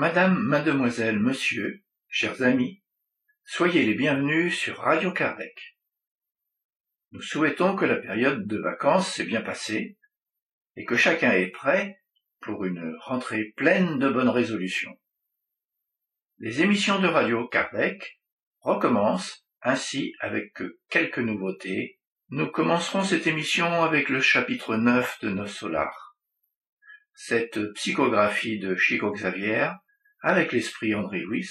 Madame, mademoiselle, monsieur, chers amis, soyez les bienvenus sur Radio Kardec. Nous souhaitons que la période de vacances s'est bien passée et que chacun est prêt pour une rentrée pleine de bonnes résolutions. Les émissions de Radio Kardec recommencent ainsi avec quelques nouveautés. Nous commencerons cette émission avec le chapitre 9 de Nos Solars. Cette psychographie de Chico Xavier avec l'esprit André Louis.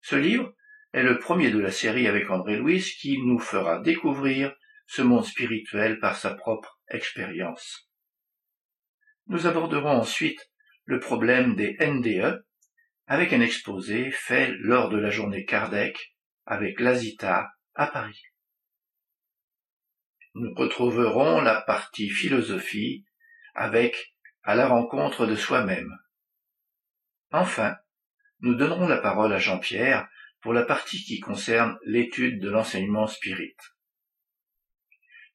Ce livre est le premier de la série avec André Louis qui nous fera découvrir ce monde spirituel par sa propre expérience. Nous aborderons ensuite le problème des NDE avec un exposé fait lors de la journée Kardec avec l'Azita à Paris. Nous retrouverons la partie philosophie avec à la rencontre de soi-même Enfin, nous donnerons la parole à Jean-Pierre pour la partie qui concerne l'étude de l'enseignement spirit.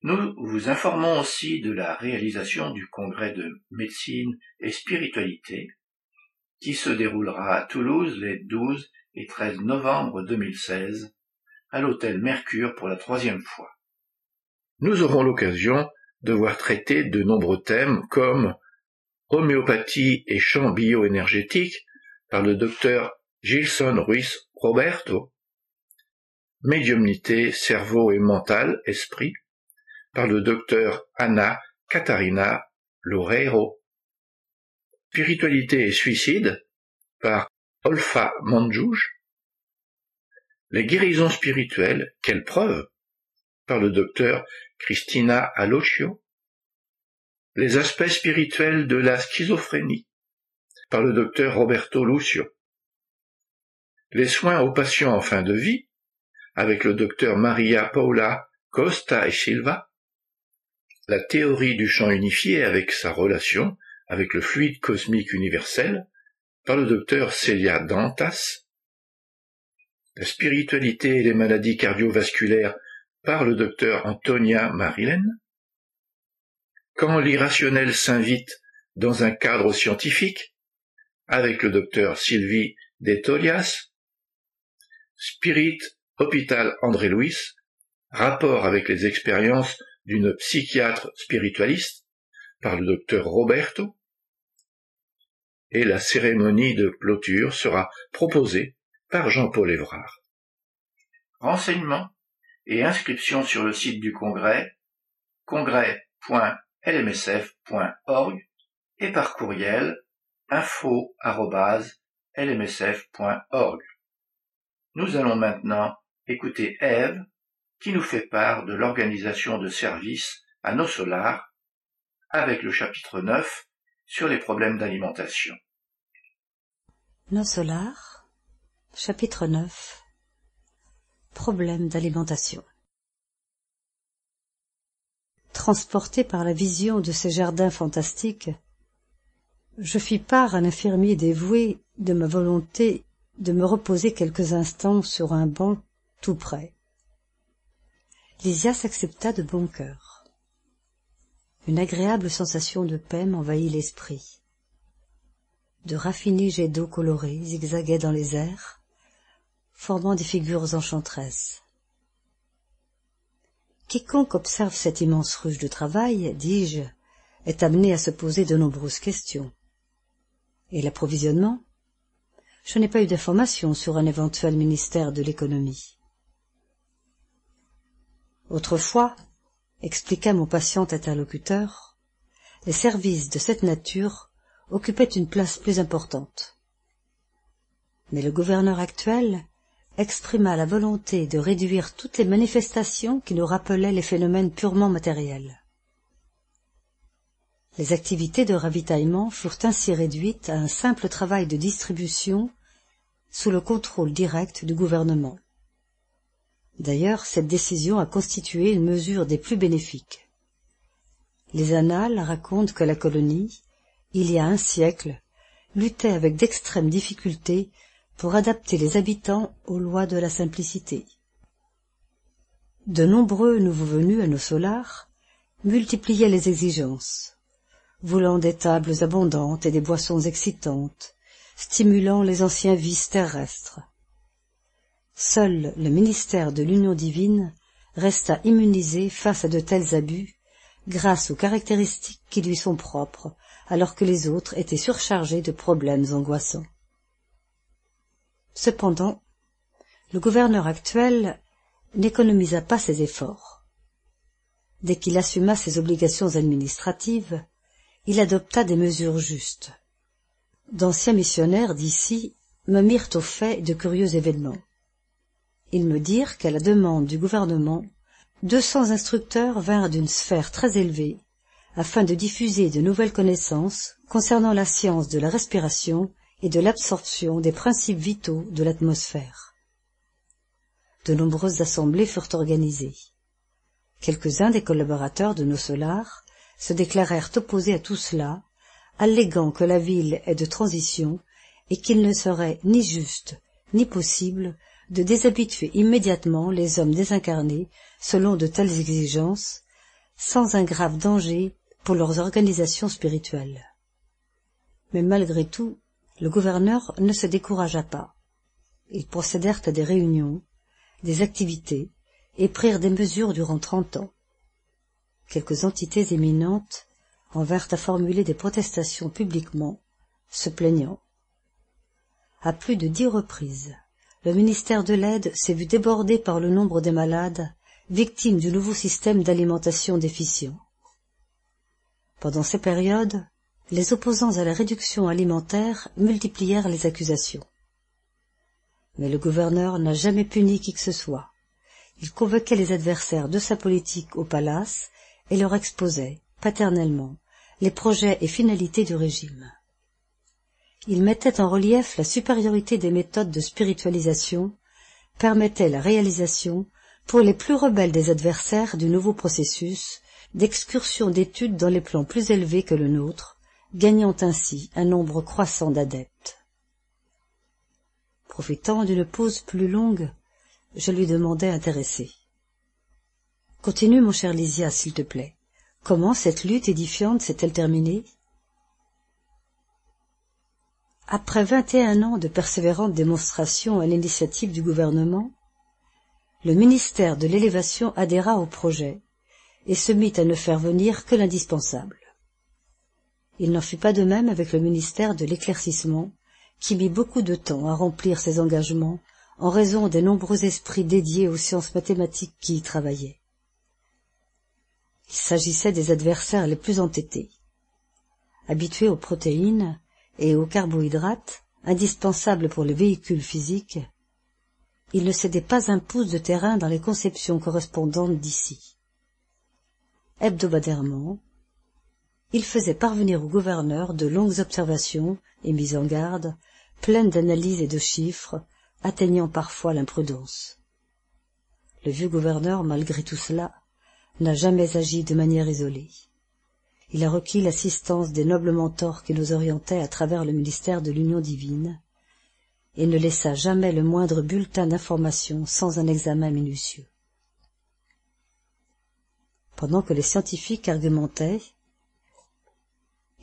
Nous vous informons aussi de la réalisation du congrès de médecine et spiritualité qui se déroulera à Toulouse les 12 et 13 novembre 2016 à l'hôtel Mercure pour la troisième fois. Nous aurons l'occasion de voir traiter de nombreux thèmes comme homéopathie et champ bioénergétique par le docteur Gilson Ruiz Roberto, médiumnité, cerveau et mental, esprit, par le docteur Anna Catarina Loureiro, spiritualité et suicide, par Olfa Manjouj, les guérisons spirituelles, quelle preuve, par le docteur Christina Aloccio, les aspects spirituels de la schizophrénie, par le docteur Roberto Lucio. Les soins aux patients en fin de vie, avec le docteur Maria Paula Costa et Silva. La théorie du champ unifié avec sa relation avec le fluide cosmique universel, par le docteur Celia Dantas. La spiritualité et les maladies cardiovasculaires par le docteur Antonia Marilène quand l'irrationnel s'invite dans un cadre scientifique, avec le docteur Sylvie Detolias, Spirit Hôpital André Louis, rapport avec les expériences d'une psychiatre spiritualiste par le docteur Roberto, et la cérémonie de clôture sera proposée par Jean-Paul Évrard. Renseignements et inscriptions sur le site du congrès congrès lmsf.org et par courriel info.lmsf.org. Nous allons maintenant écouter Ève qui nous fait part de l'organisation de services à nos solars avec le chapitre 9 sur les problèmes d'alimentation. Nos solars, chapitre 9 Problèmes d'alimentation transporté par la vision de ces jardins fantastiques, je fis part à l'infirmier dévoué de ma volonté de me reposer quelques instants sur un banc tout près. Lysias accepta de bon cœur. Une agréable sensation de paix m'envahit l'esprit. De raffinés jets d'eau colorés zigzaguaient dans les airs, formant des figures enchanteresses. Quiconque observe cette immense ruche de travail, dis-je, est amené à se poser de nombreuses questions. Et l'approvisionnement? Je n'ai pas eu d'informations sur un éventuel ministère de l'économie. Autrefois, expliqua mon patient interlocuteur, les services de cette nature occupaient une place plus importante. Mais le gouverneur actuel exprima la volonté de réduire toutes les manifestations qui nous rappelaient les phénomènes purement matériels. Les activités de ravitaillement furent ainsi réduites à un simple travail de distribution sous le contrôle direct du gouvernement. D'ailleurs, cette décision a constitué une mesure des plus bénéfiques. Les annales racontent que la colonie, il y a un siècle, luttait avec d'extrêmes difficultés pour adapter les habitants aux lois de la simplicité. De nombreux nouveaux venus à nos solars multipliaient les exigences, voulant des tables abondantes et des boissons excitantes, stimulant les anciens vices terrestres. Seul le ministère de l'Union divine resta immunisé face à de tels abus grâce aux caractéristiques qui lui sont propres, alors que les autres étaient surchargés de problèmes angoissants. Cependant, le gouverneur actuel n'économisa pas ses efforts. Dès qu'il assuma ses obligations administratives, il adopta des mesures justes. D'anciens missionnaires d'ici me mirent au fait de curieux événements. Ils me dirent qu'à la demande du gouvernement, deux cents instructeurs vinrent d'une sphère très élevée afin de diffuser de nouvelles connaissances concernant la science de la respiration et de l'absorption des principes vitaux de l'atmosphère. De nombreuses assemblées furent organisées. Quelques-uns des collaborateurs de nos solars se déclarèrent opposés à tout cela, alléguant que la ville est de transition et qu'il ne serait ni juste ni possible de déshabituer immédiatement les hommes désincarnés selon de telles exigences, sans un grave danger pour leurs organisations spirituelles. Mais malgré tout, le gouverneur ne se découragea pas. Ils procédèrent à des réunions, des activités, et prirent des mesures durant trente ans. Quelques entités éminentes en vinrent à formuler des protestations publiquement, se plaignant. À plus de dix reprises, le ministère de l'aide s'est vu débordé par le nombre des malades victimes du nouveau système d'alimentation déficient. Pendant ces périodes, les opposants à la réduction alimentaire multiplièrent les accusations. Mais le gouverneur n'a jamais puni qui que ce soit. Il convoquait les adversaires de sa politique au palace et leur exposait, paternellement, les projets et finalités du régime il mettait en relief la supériorité des méthodes de spiritualisation, permettait la réalisation, pour les plus rebelles des adversaires du nouveau processus, d'excursions d'études dans les plans plus élevés que le nôtre, gagnant ainsi un nombre croissant d'adeptes. Profitant d'une pause plus longue, je lui demandai intéressé. Continue, mon cher Lysia, s'il te plaît. Comment cette lutte édifiante s'est-elle terminée? Après vingt et un ans de persévérantes démonstrations à l'initiative du gouvernement, le ministère de l'élévation adhéra au projet et se mit à ne faire venir que l'indispensable. Il n'en fut pas de même avec le ministère de l'éclaircissement, qui mit beaucoup de temps à remplir ses engagements en raison des nombreux esprits dédiés aux sciences mathématiques qui y travaillaient. Il s'agissait des adversaires les plus entêtés. Habitués aux protéines, et aux carbohydrates, indispensables pour le véhicule physique, il ne cédait pas un pouce de terrain dans les conceptions correspondantes d'ici. Hebdomadairement, il faisait parvenir au gouverneur de longues observations et mises en garde, pleines d'analyses et de chiffres, atteignant parfois l'imprudence. Le vieux gouverneur, malgré tout cela, n'a jamais agi de manière isolée il a requis l'assistance des nobles mentors qui nous orientaient à travers le ministère de l'Union divine, et ne laissa jamais le moindre bulletin d'information sans un examen minutieux. Pendant que les scientifiques argumentaient,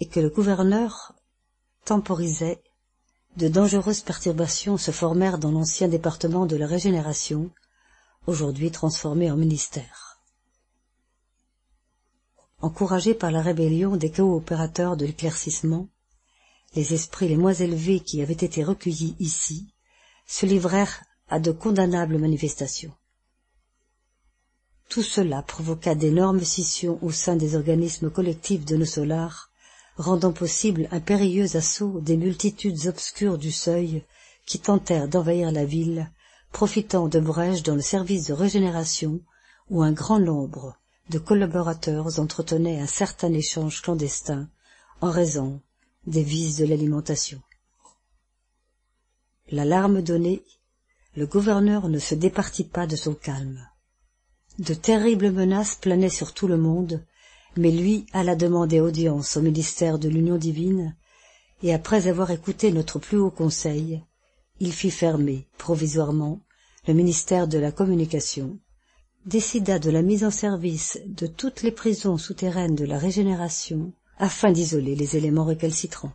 et que le gouverneur temporisait, de dangereuses perturbations se formèrent dans l'ancien département de la régénération, aujourd'hui transformé en ministère. Encouragés par la rébellion des coopérateurs de l'éclaircissement, les esprits les moins élevés qui avaient été recueillis ici se livrèrent à de condamnables manifestations. Tout cela provoqua d'énormes scissions au sein des organismes collectifs de nos solars, rendant possible un périlleux assaut des multitudes obscures du seuil qui tentèrent d'envahir la ville, profitant de brèches dans le service de régénération où un grand nombre de collaborateurs entretenaient un certain échange clandestin en raison des vices de l'alimentation. L'alarme donnée, le gouverneur ne se départit pas de son calme. De terribles menaces planaient sur tout le monde, mais lui alla demander audience au ministère de l'Union divine, et après avoir écouté notre plus haut conseil, il fit fermer, provisoirement, le ministère de la Communication, décida de la mise en service de toutes les prisons souterraines de la régénération afin d'isoler les éléments récalcitrants.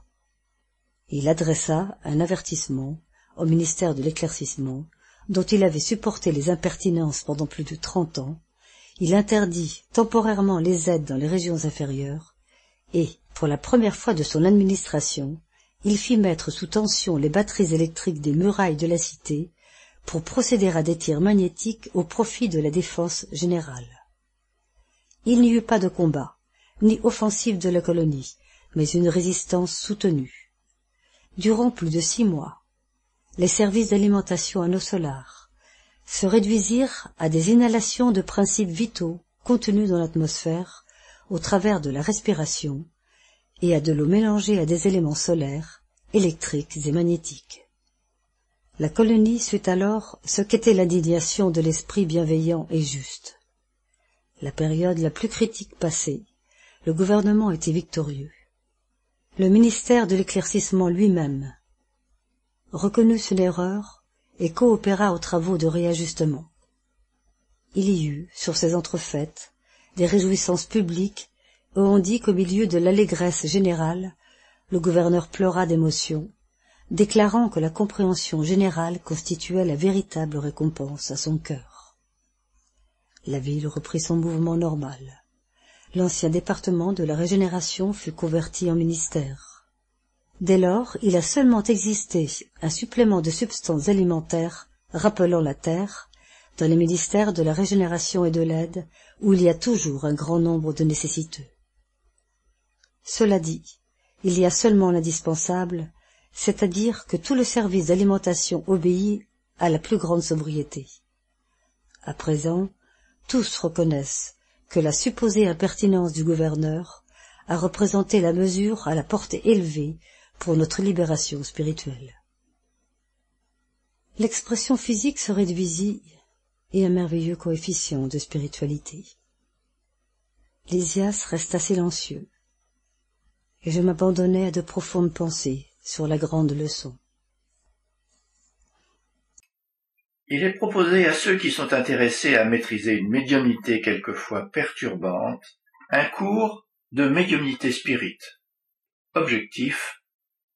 Il adressa un avertissement au ministère de l'éclaircissement, dont il avait supporté les impertinences pendant plus de trente ans, il interdit temporairement les aides dans les régions inférieures, et, pour la première fois de son administration, il fit mettre sous tension les batteries électriques des murailles de la cité pour procéder à des tirs magnétiques au profit de la défense générale. Il n'y eut pas de combat, ni offensive de la colonie, mais une résistance soutenue. Durant plus de six mois, les services d'alimentation en eau solaire se réduisirent à des inhalations de principes vitaux contenus dans l'atmosphère au travers de la respiration et à de l'eau mélangée à des éléments solaires, électriques et magnétiques. La colonie sut alors ce qu'était l'indignation de l'esprit bienveillant et juste. La période la plus critique passée, le gouvernement était victorieux. Le ministère de l'éclaircissement lui-même reconnut son erreur et coopéra aux travaux de réajustement. Il y eut, sur ces entrefaites, des réjouissances publiques où on dit qu'au milieu de l'allégresse générale, le gouverneur pleura d'émotion, déclarant que la compréhension générale constituait la véritable récompense à son cœur. La ville reprit son mouvement normal. L'ancien département de la régénération fut converti en ministère. Dès lors, il a seulement existé un supplément de substances alimentaires rappelant la terre dans les ministères de la régénération et de l'aide, où il y a toujours un grand nombre de nécessiteux. Cela dit, il y a seulement l'indispensable, c'est-à-dire que tout le service d'alimentation obéit à la plus grande sobriété. À présent, tous reconnaissent que la supposée impertinence du gouverneur a représenté la mesure à la portée élevée pour notre libération spirituelle. L'expression physique se réduisit et un merveilleux coefficient de spiritualité. Lysias resta silencieux, et je m'abandonnai à de profondes pensées sur la grande leçon. Il est proposé à ceux qui sont intéressés à maîtriser une médiumnité quelquefois perturbante un cours de médiumnité spirit. Objectif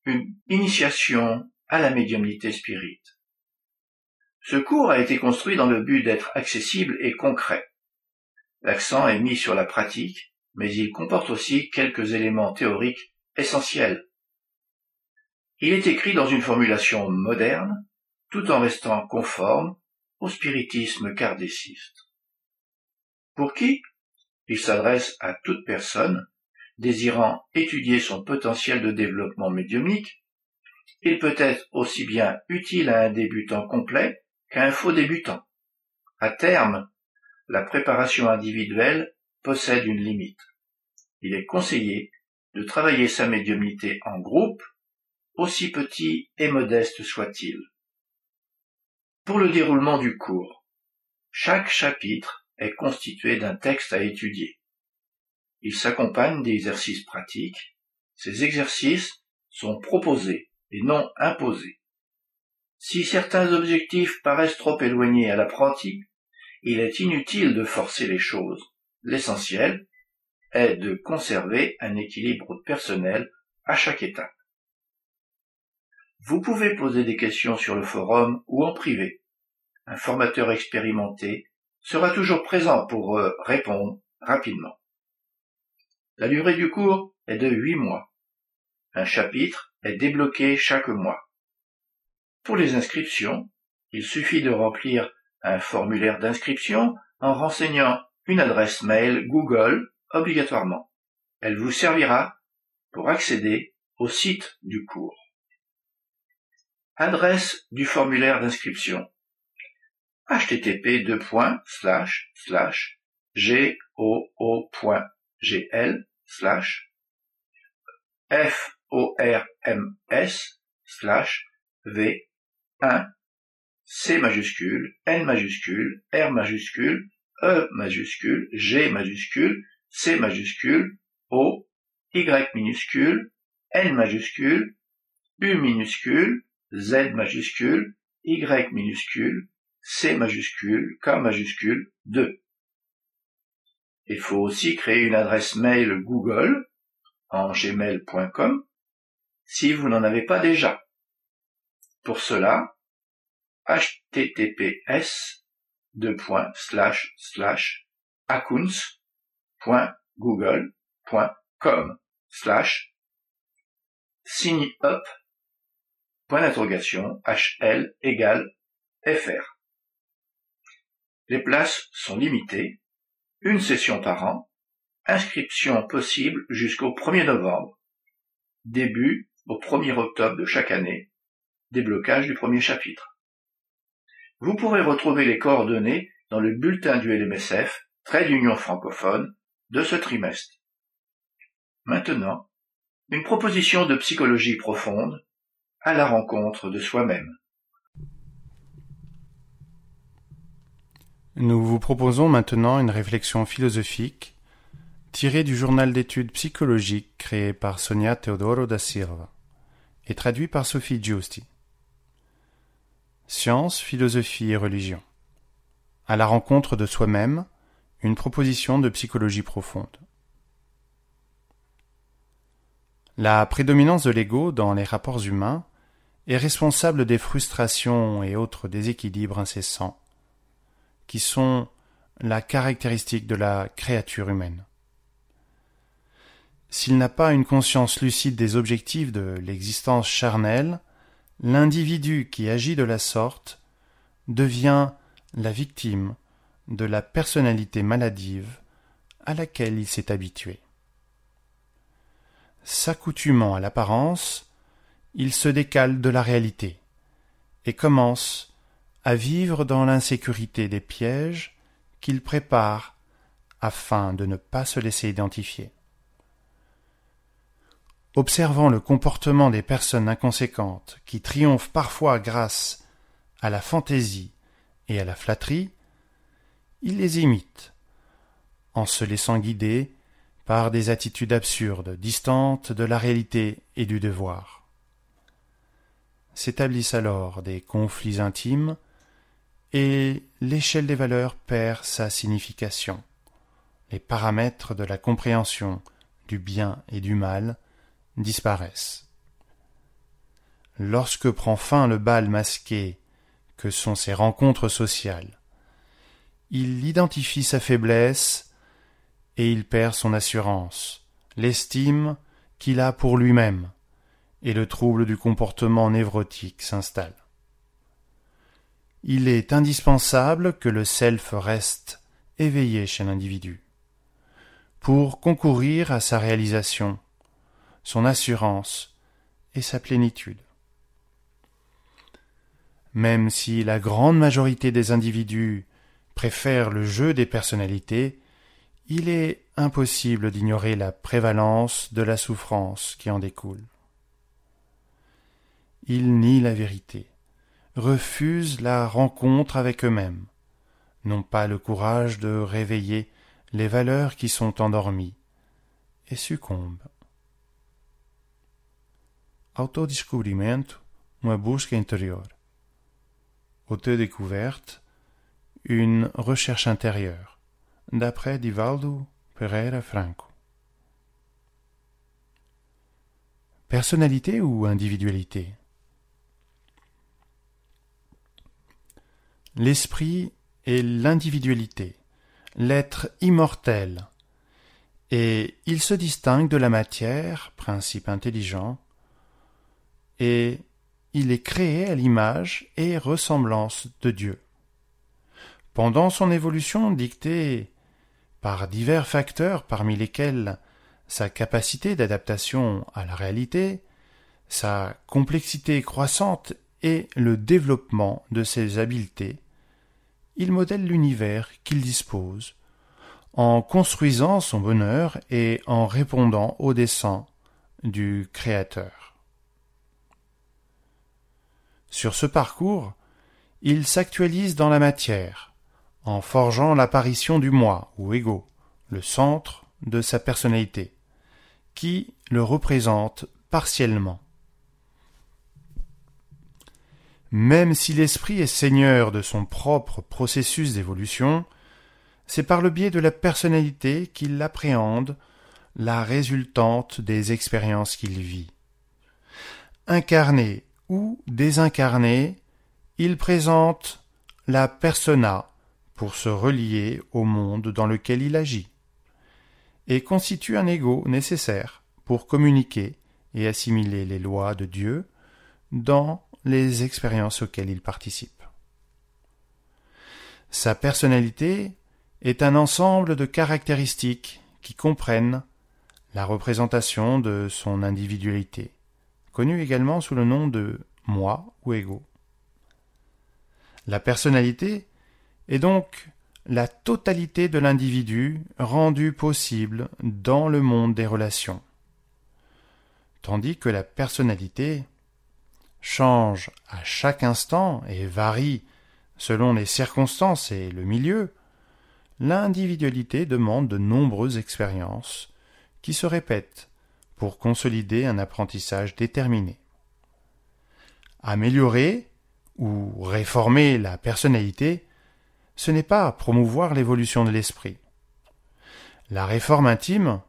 une initiation à la médiumnité spirit. Ce cours a été construit dans le but d'être accessible et concret. L'accent est mis sur la pratique, mais il comporte aussi quelques éléments théoriques essentiels. Il est écrit dans une formulation moderne, tout en restant conforme au spiritisme kardéciste. Pour qui? Il s'adresse à toute personne désirant étudier son potentiel de développement médiumnique. Il peut être aussi bien utile à un débutant complet qu'un faux débutant. À terme, la préparation individuelle possède une limite. Il est conseillé de travailler sa médiumnité en groupe, aussi petit et modeste soit-il. Pour le déroulement du cours, chaque chapitre est constitué d'un texte à étudier. Il s'accompagne d'exercices pratiques. Ces exercices sont proposés et non imposés. Si certains objectifs paraissent trop éloignés à l'apprenti, il est inutile de forcer les choses. L'essentiel est de conserver un équilibre personnel à chaque étape. Vous pouvez poser des questions sur le forum ou en privé. Un formateur expérimenté sera toujours présent pour euh, répondre rapidement. La durée du cours est de huit mois. Un chapitre est débloqué chaque mois. Pour les inscriptions, il suffit de remplir un formulaire d'inscription en renseignant une adresse mail Google obligatoirement. Elle vous servira pour accéder au site du cours. Adresse du formulaire d'inscription http goo.gl forms v 1, C majuscule, N majuscule, R majuscule, E majuscule, G majuscule, C majuscule, O, Y minuscule, N majuscule, U minuscule, Z majuscule, Y minuscule, C majuscule, K majuscule, 2. Il faut aussi créer une adresse mail Google en gmail.com si vous n'en avez pas déjà. Pour cela, https accounts.google.com slash sign up point d'interrogation hl égale fr. Les places sont limitées, une session par an, inscription possible jusqu'au 1er novembre, début au 1er octobre de chaque année, déblocage du premier chapitre. Vous pourrez retrouver les coordonnées dans le bulletin du LMSF, trait d'union francophone, de ce trimestre. Maintenant, une proposition de psychologie profonde à la rencontre de soi-même. Nous vous proposons maintenant une réflexion philosophique tirée du journal d'études psychologiques créé par Sonia Teodoro da Silva et traduit par Sophie Giusti. Science, philosophie et religion. À la rencontre de soi-même, une proposition de psychologie profonde. La prédominance de l'ego dans les rapports humains est responsable des frustrations et autres déséquilibres incessants qui sont la caractéristique de la créature humaine. S'il n'a pas une conscience lucide des objectifs de l'existence charnelle, l'individu qui agit de la sorte devient la victime de la personnalité maladive à laquelle il s'est habitué. S'accoutumant à l'apparence, il se décale de la réalité et commence à vivre dans l'insécurité des pièges qu'il prépare afin de ne pas se laisser identifier. Observant le comportement des personnes inconséquentes qui triomphent parfois grâce à la fantaisie et à la flatterie, il les imite, en se laissant guider par des attitudes absurdes, distantes de la réalité et du devoir. S'établissent alors des conflits intimes, et l'échelle des valeurs perd sa signification. Les paramètres de la compréhension du bien et du mal disparaissent. Lorsque prend fin le bal masqué que sont ces rencontres sociales, il identifie sa faiblesse et il perd son assurance, l'estime qu'il a pour lui-même, et le trouble du comportement névrotique s'installe. Il est indispensable que le self reste éveillé chez l'individu pour concourir à sa réalisation, son assurance et sa plénitude. Même si la grande majorité des individus préfèrent le jeu des personnalités, il est impossible d'ignorer la prévalence de la souffrance qui en découle. Ils nient la vérité, refusent la rencontre avec eux-mêmes, n'ont pas le courage de réveiller les valeurs qui sont endormies, et succombent. Autodescobrimento, uma busca intérieure. Autodécouverte, une recherche intérieure, d'après Divaldo Pereira Franco. Personnalité ou individualité? L'esprit est l'individualité, l'être immortel, et il se distingue de la matière, principe intelligent, et il est créé à l'image et ressemblance de Dieu. Pendant son évolution dictée par divers facteurs parmi lesquels sa capacité d'adaptation à la réalité, sa complexité croissante et le développement de ses habiletés, il modèle l'univers qu'il dispose, en construisant son bonheur et en répondant au dessein du Créateur. Sur ce parcours, il s'actualise dans la matière, en forgeant l'apparition du moi ou ego, le centre de sa personnalité, qui le représente partiellement. Même si l'esprit est seigneur de son propre processus d'évolution, c'est par le biais de la personnalité qu'il appréhende la résultante des expériences qu'il vit. incarné ou désincarné, il présente la persona pour se relier au monde dans lequel il agit, et constitue un ego nécessaire pour communiquer et assimiler les lois de Dieu dans les expériences auxquelles il participe. Sa personnalité est un ensemble de caractéristiques qui comprennent la représentation de son individualité, connue également sous le nom de moi ou ego. La personnalité est donc la totalité de l'individu rendue possible dans le monde des relations, tandis que la personnalité change à chaque instant et varie selon les circonstances et le milieu, l'individualité demande de nombreuses expériences qui se répètent pour consolider un apprentissage déterminé. Améliorer ou réformer la personnalité, ce n'est pas promouvoir l'évolution de l'esprit. La réforme intime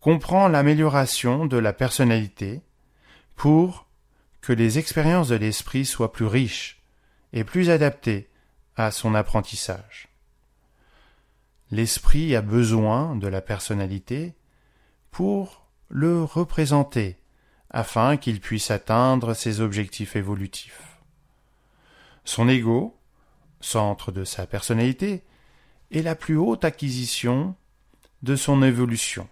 comprend l'amélioration de la personnalité pour que les expériences de l'esprit soient plus riches et plus adaptées à son apprentissage. L'esprit a besoin de la personnalité pour le représenter afin qu'il puisse atteindre ses objectifs évolutifs. Son ego, centre de sa personnalité, est la plus haute acquisition de son évolution,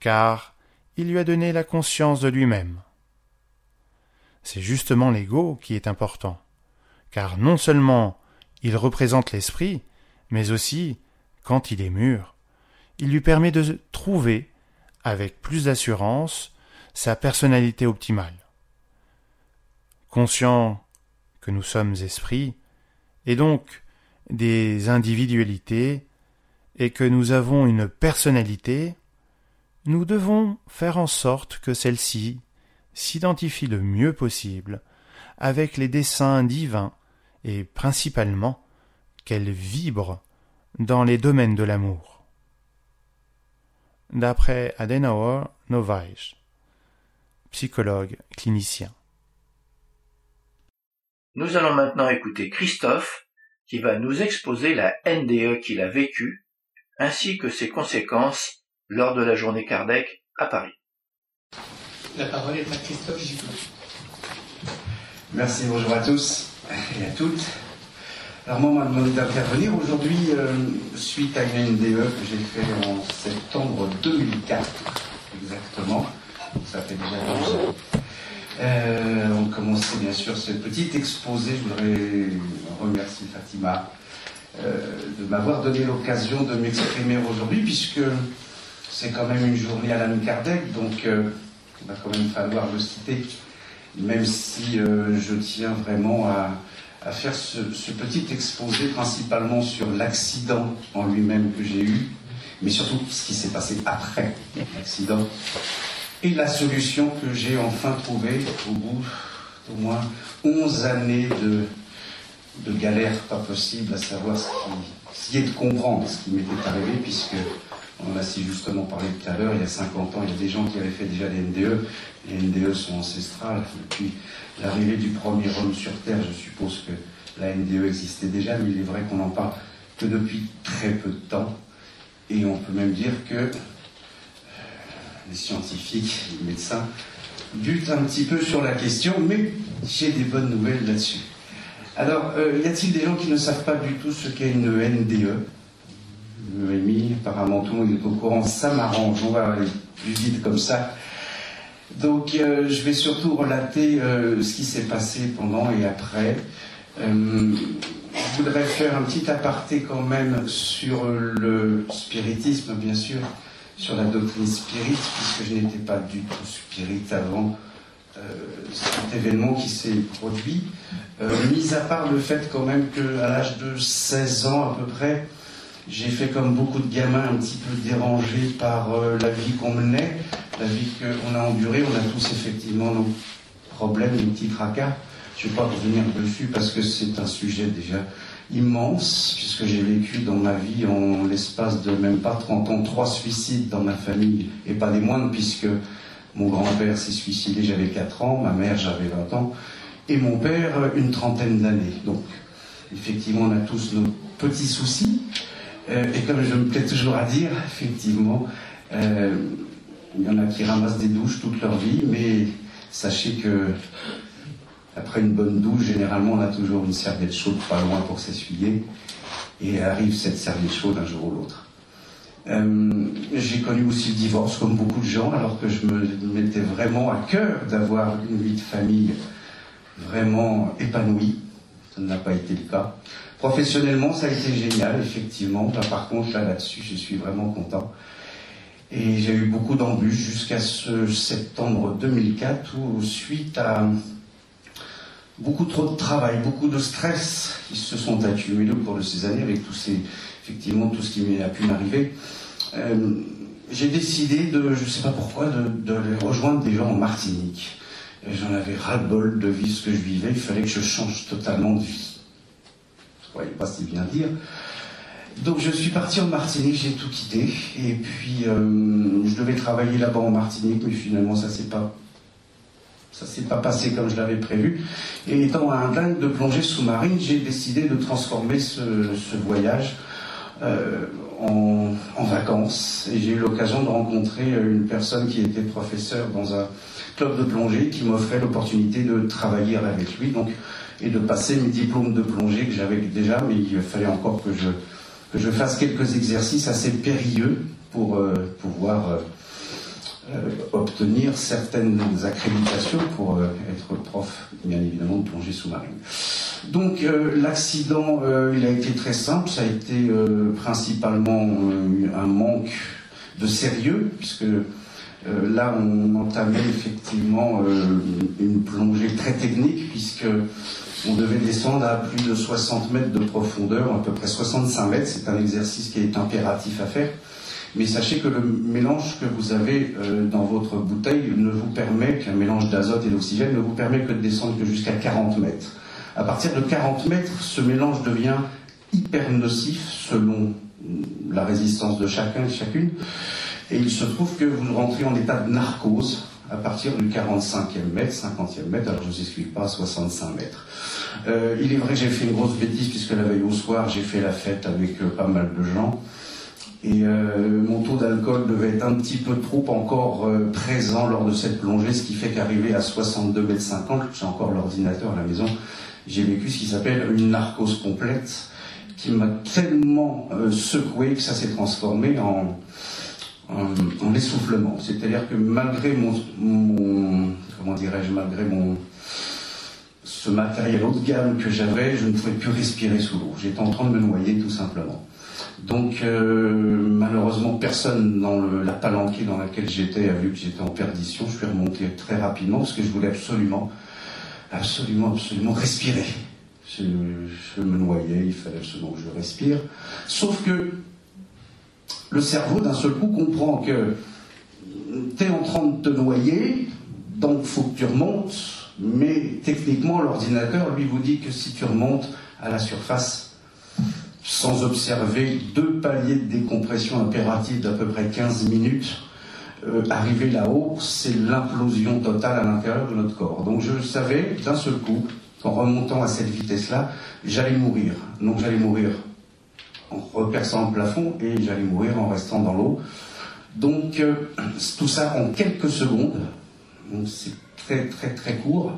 car il lui a donné la conscience de lui-même. C'est justement l'ego qui est important, car non seulement il représente l'esprit, mais aussi, quand il est mûr, il lui permet de trouver, avec plus d'assurance, sa personnalité optimale. Conscient que nous sommes esprits, et donc des individualités, et que nous avons une personnalité, nous devons faire en sorte que celle-ci s'identifie le mieux possible avec les desseins divins et principalement qu'elle vibre dans les domaines de l'amour. D'après Adenauer Novaes, psychologue clinicien. Nous allons maintenant écouter Christophe qui va nous exposer la NDE qu'il a vécue ainsi que ses conséquences lors de la journée Kardec à Paris. La parole est à Christophe Gicot. Merci, bonjour à tous et à toutes. Alors moi, on m'a demandé d'intervenir aujourd'hui euh, suite à une NDE que j'ai fait en septembre 2004, exactement. Ça fait déjà deux ans. Euh, on commençait bien sûr ce petit exposé. Je voudrais remercier Fatima euh, de m'avoir donné l'occasion de m'exprimer aujourd'hui, puisque c'est quand même une journée à l'âme Kardec, donc il va quand même falloir le citer, même si je tiens vraiment à, faire ce, petit exposé principalement sur l'accident en lui-même que j'ai eu, mais surtout ce qui s'est passé après l'accident et la solution que j'ai enfin trouvée au bout d'au moins 11 années de, de galère pas possible, à savoir ce qui, est de comprendre ce qui m'était arrivé, puisque on a si justement parlé tout à l'heure, il y a 50 ans, il y a des gens qui avaient fait déjà des NDE. Les NDE sont ancestrales. Depuis l'arrivée du premier homme sur Terre, je suppose que la NDE existait déjà, mais il est vrai qu'on n'en parle que depuis très peu de temps. Et on peut même dire que les scientifiques, les médecins, butent un petit peu sur la question, mais j'ai des bonnes nouvelles là-dessus. Alors, euh, y a-t-il des gens qui ne savent pas du tout ce qu'est une NDE Apparemment tout le monde est au courant, ça m'arrange, on va aller plus vite comme ça. Donc, euh, je vais surtout relater euh, ce qui s'est passé pendant et après. je voudrais faire un petit aparté quand même sur le spiritisme, bien sûr sur la doctrine spirit, puisque je n'étais pas du tout spirit avant euh, cet événement qui s'est produit. Euh, mis à part le fait quand même qu'à l'âge de 16 ans à peu près, j'ai fait comme beaucoup de gamins un petit peu dérangés par euh, la vie qu'on menait, la vie qu'on a endurée. On a tous effectivement nos problèmes, nos petits tracas. Je ne vais pas revenir dessus parce que c'est un sujet déjà immense, puisque j'ai vécu dans ma vie, en l'espace de même pas 30 ans, trois suicides dans ma famille, et pas des moindres, puisque Mon grand-père s'est suicidé, j'avais 4 ans, ma mère, j'avais 20 ans, et mon père, une trentaine d'années. Donc, effectivement, on a tous nos petits soucis. Euh, et comme je me plais toujours à dire, effectivement, euh, il y en a qui ramassent des douches toute leur vie, mais sachez que après une bonne douche, généralement, on a toujours une serviette chaude pas loin pour s'essuyer, et arrive cette serviette chaude un jour ou l'autre. Euh, j'ai connu aussi le divorce, comme beaucoup de gens, alors que je me mettais vraiment à cœur d'avoir une vie de famille vraiment épanouie. Ça n'a pas été le cas. Professionnellement, ça a été génial, effectivement. par contre, là, là-dessus, je suis vraiment content. Et j'ai eu beaucoup d'embûches jusqu'à ce septembre 2004 où, suite à beaucoup trop de travail, beaucoup de stress qui se sont accumulés au cours de ces années avec tous ces, effectivement, tout ce qui a pu m'arriver, euh, j'ai décidé de, je ne sais pas pourquoi, de, rejoindre des gens en Martinique. J'en avais ras-le-bol de vivre ce que je vivais, il fallait que je change totalement de vie. Ne pas si bien dire. Donc je suis parti en Martinique, j'ai tout quitté, et puis euh, je devais travailler là-bas en Martinique, mais finalement ça s'est pas ça s'est pas passé comme je l'avais prévu. Et étant un dingue de plongée sous-marine, j'ai décidé de transformer ce, voyage euh, en, vacances. Et j'ai eu l'occasion de rencontrer une personne qui était professeur dans un club de plongée qui m'offrait l'opportunité de travailler avec lui donc, et de passer mes diplômes de plongée que j'avais déjà, mais il fallait encore que je que je fasse quelques exercices assez périlleux pour euh, pouvoir euh, euh, obtenir certaines accréditations pour être prof, bien évidemment, de plongée sous-marine. Donc l'accident, il a été très simple, ça a été principalement un manque de sérieux, puisque là on entamait effectivement une plongée très technique, puisque on devait descendre à plus de 60 mètres de profondeur, à peu près 65 mètres. C'est un exercice qui est impératif à faire. Mais sachez que le mélange que vous avez euh, dans votre bouteille ne vous permet qu'un mélange d'azote et d'oxygène ne vous permet que de descendre que jusqu'à 40 mètres. À partir de 40 mètres, ce mélange devient hyper nocif selon la résistance de chacun et chacune. Et il se trouve que vous rentrez en état de narcose à partir du 45e mètre, 50e mètre, alors je ne vous explique pas, 65 mètres. Euh, il est vrai que j'ai fait une grosse bêtise puisque la veille au soir, j'ai fait la fête avec euh, pas mal de gens. Et euh, mon taux d'alcool devait être un petit peu trop encore présent lors de cette plongée, ce qui fait qu'arrivé à 62 mètres 50, j'ai encore l'ordinateur à la maison, j'ai vécu ce qui s'appelle une narcose complète, qui m'a tellement secoué que ça s'est transformé en, en, essoufflement. C'est-à-dire que malgré mon, comment dirais-je, malgré mon ce matériel haut de gamme que j'avais, je ne pouvais plus respirer sous l'eau. J'étais en train de me noyer tout simplement. Donc euh, malheureusement, personne dans la palanquée dans laquelle j'étais a vu que j'étais en perdition. Je suis remonté très rapidement parce que je voulais absolument, absolument, absolument respirer. Je me noyais, il fallait absolument que je respire. Sauf que le cerveau, d'un seul coup, comprend que tu es en train de te noyer, donc faut que tu remontes, mais techniquement, l'ordinateur, lui, vous dit que si tu remontes à la surface, sans observer deux paliers de décompression impérative d'à peu près 15 minutes, euh, arriver là-haut, c'est l'implosion totale à l'intérieur de notre corps. Donc je savais d'un seul coup qu'en remontant à cette vitesse-là, j'allais mourir. Donc j'allais mourir en reperçant le plafond et j'allais mourir en restant dans l'eau. Donc euh, tout ça en quelques secondes, c'est très très très court.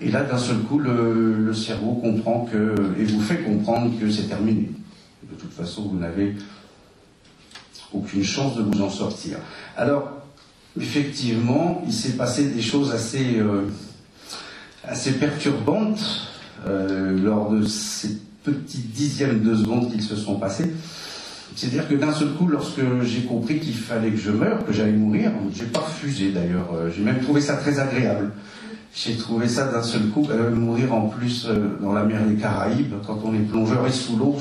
Et là, d'un seul coup, le, cerveau comprend que, et vous fait comprendre que c'est terminé. De toute façon, vous n'avez aucune chance de vous en sortir. Alors, effectivement, il s'est passé des choses assez, euh, assez perturbantes euh, lors de ces petites dixièmes de seconde qu'ils se sont passés. C'est-à-dire que d'un seul coup, lorsque j'ai compris qu'il fallait que je meure, que j'allais mourir, j'ai pas refusé d'ailleurs. Euh, j'ai même trouvé ça très agréable. J'ai trouvé ça d'un seul coup, euh, mourir en plus euh, dans la mer des Caraïbes, quand on est plongeur et sous l'eau,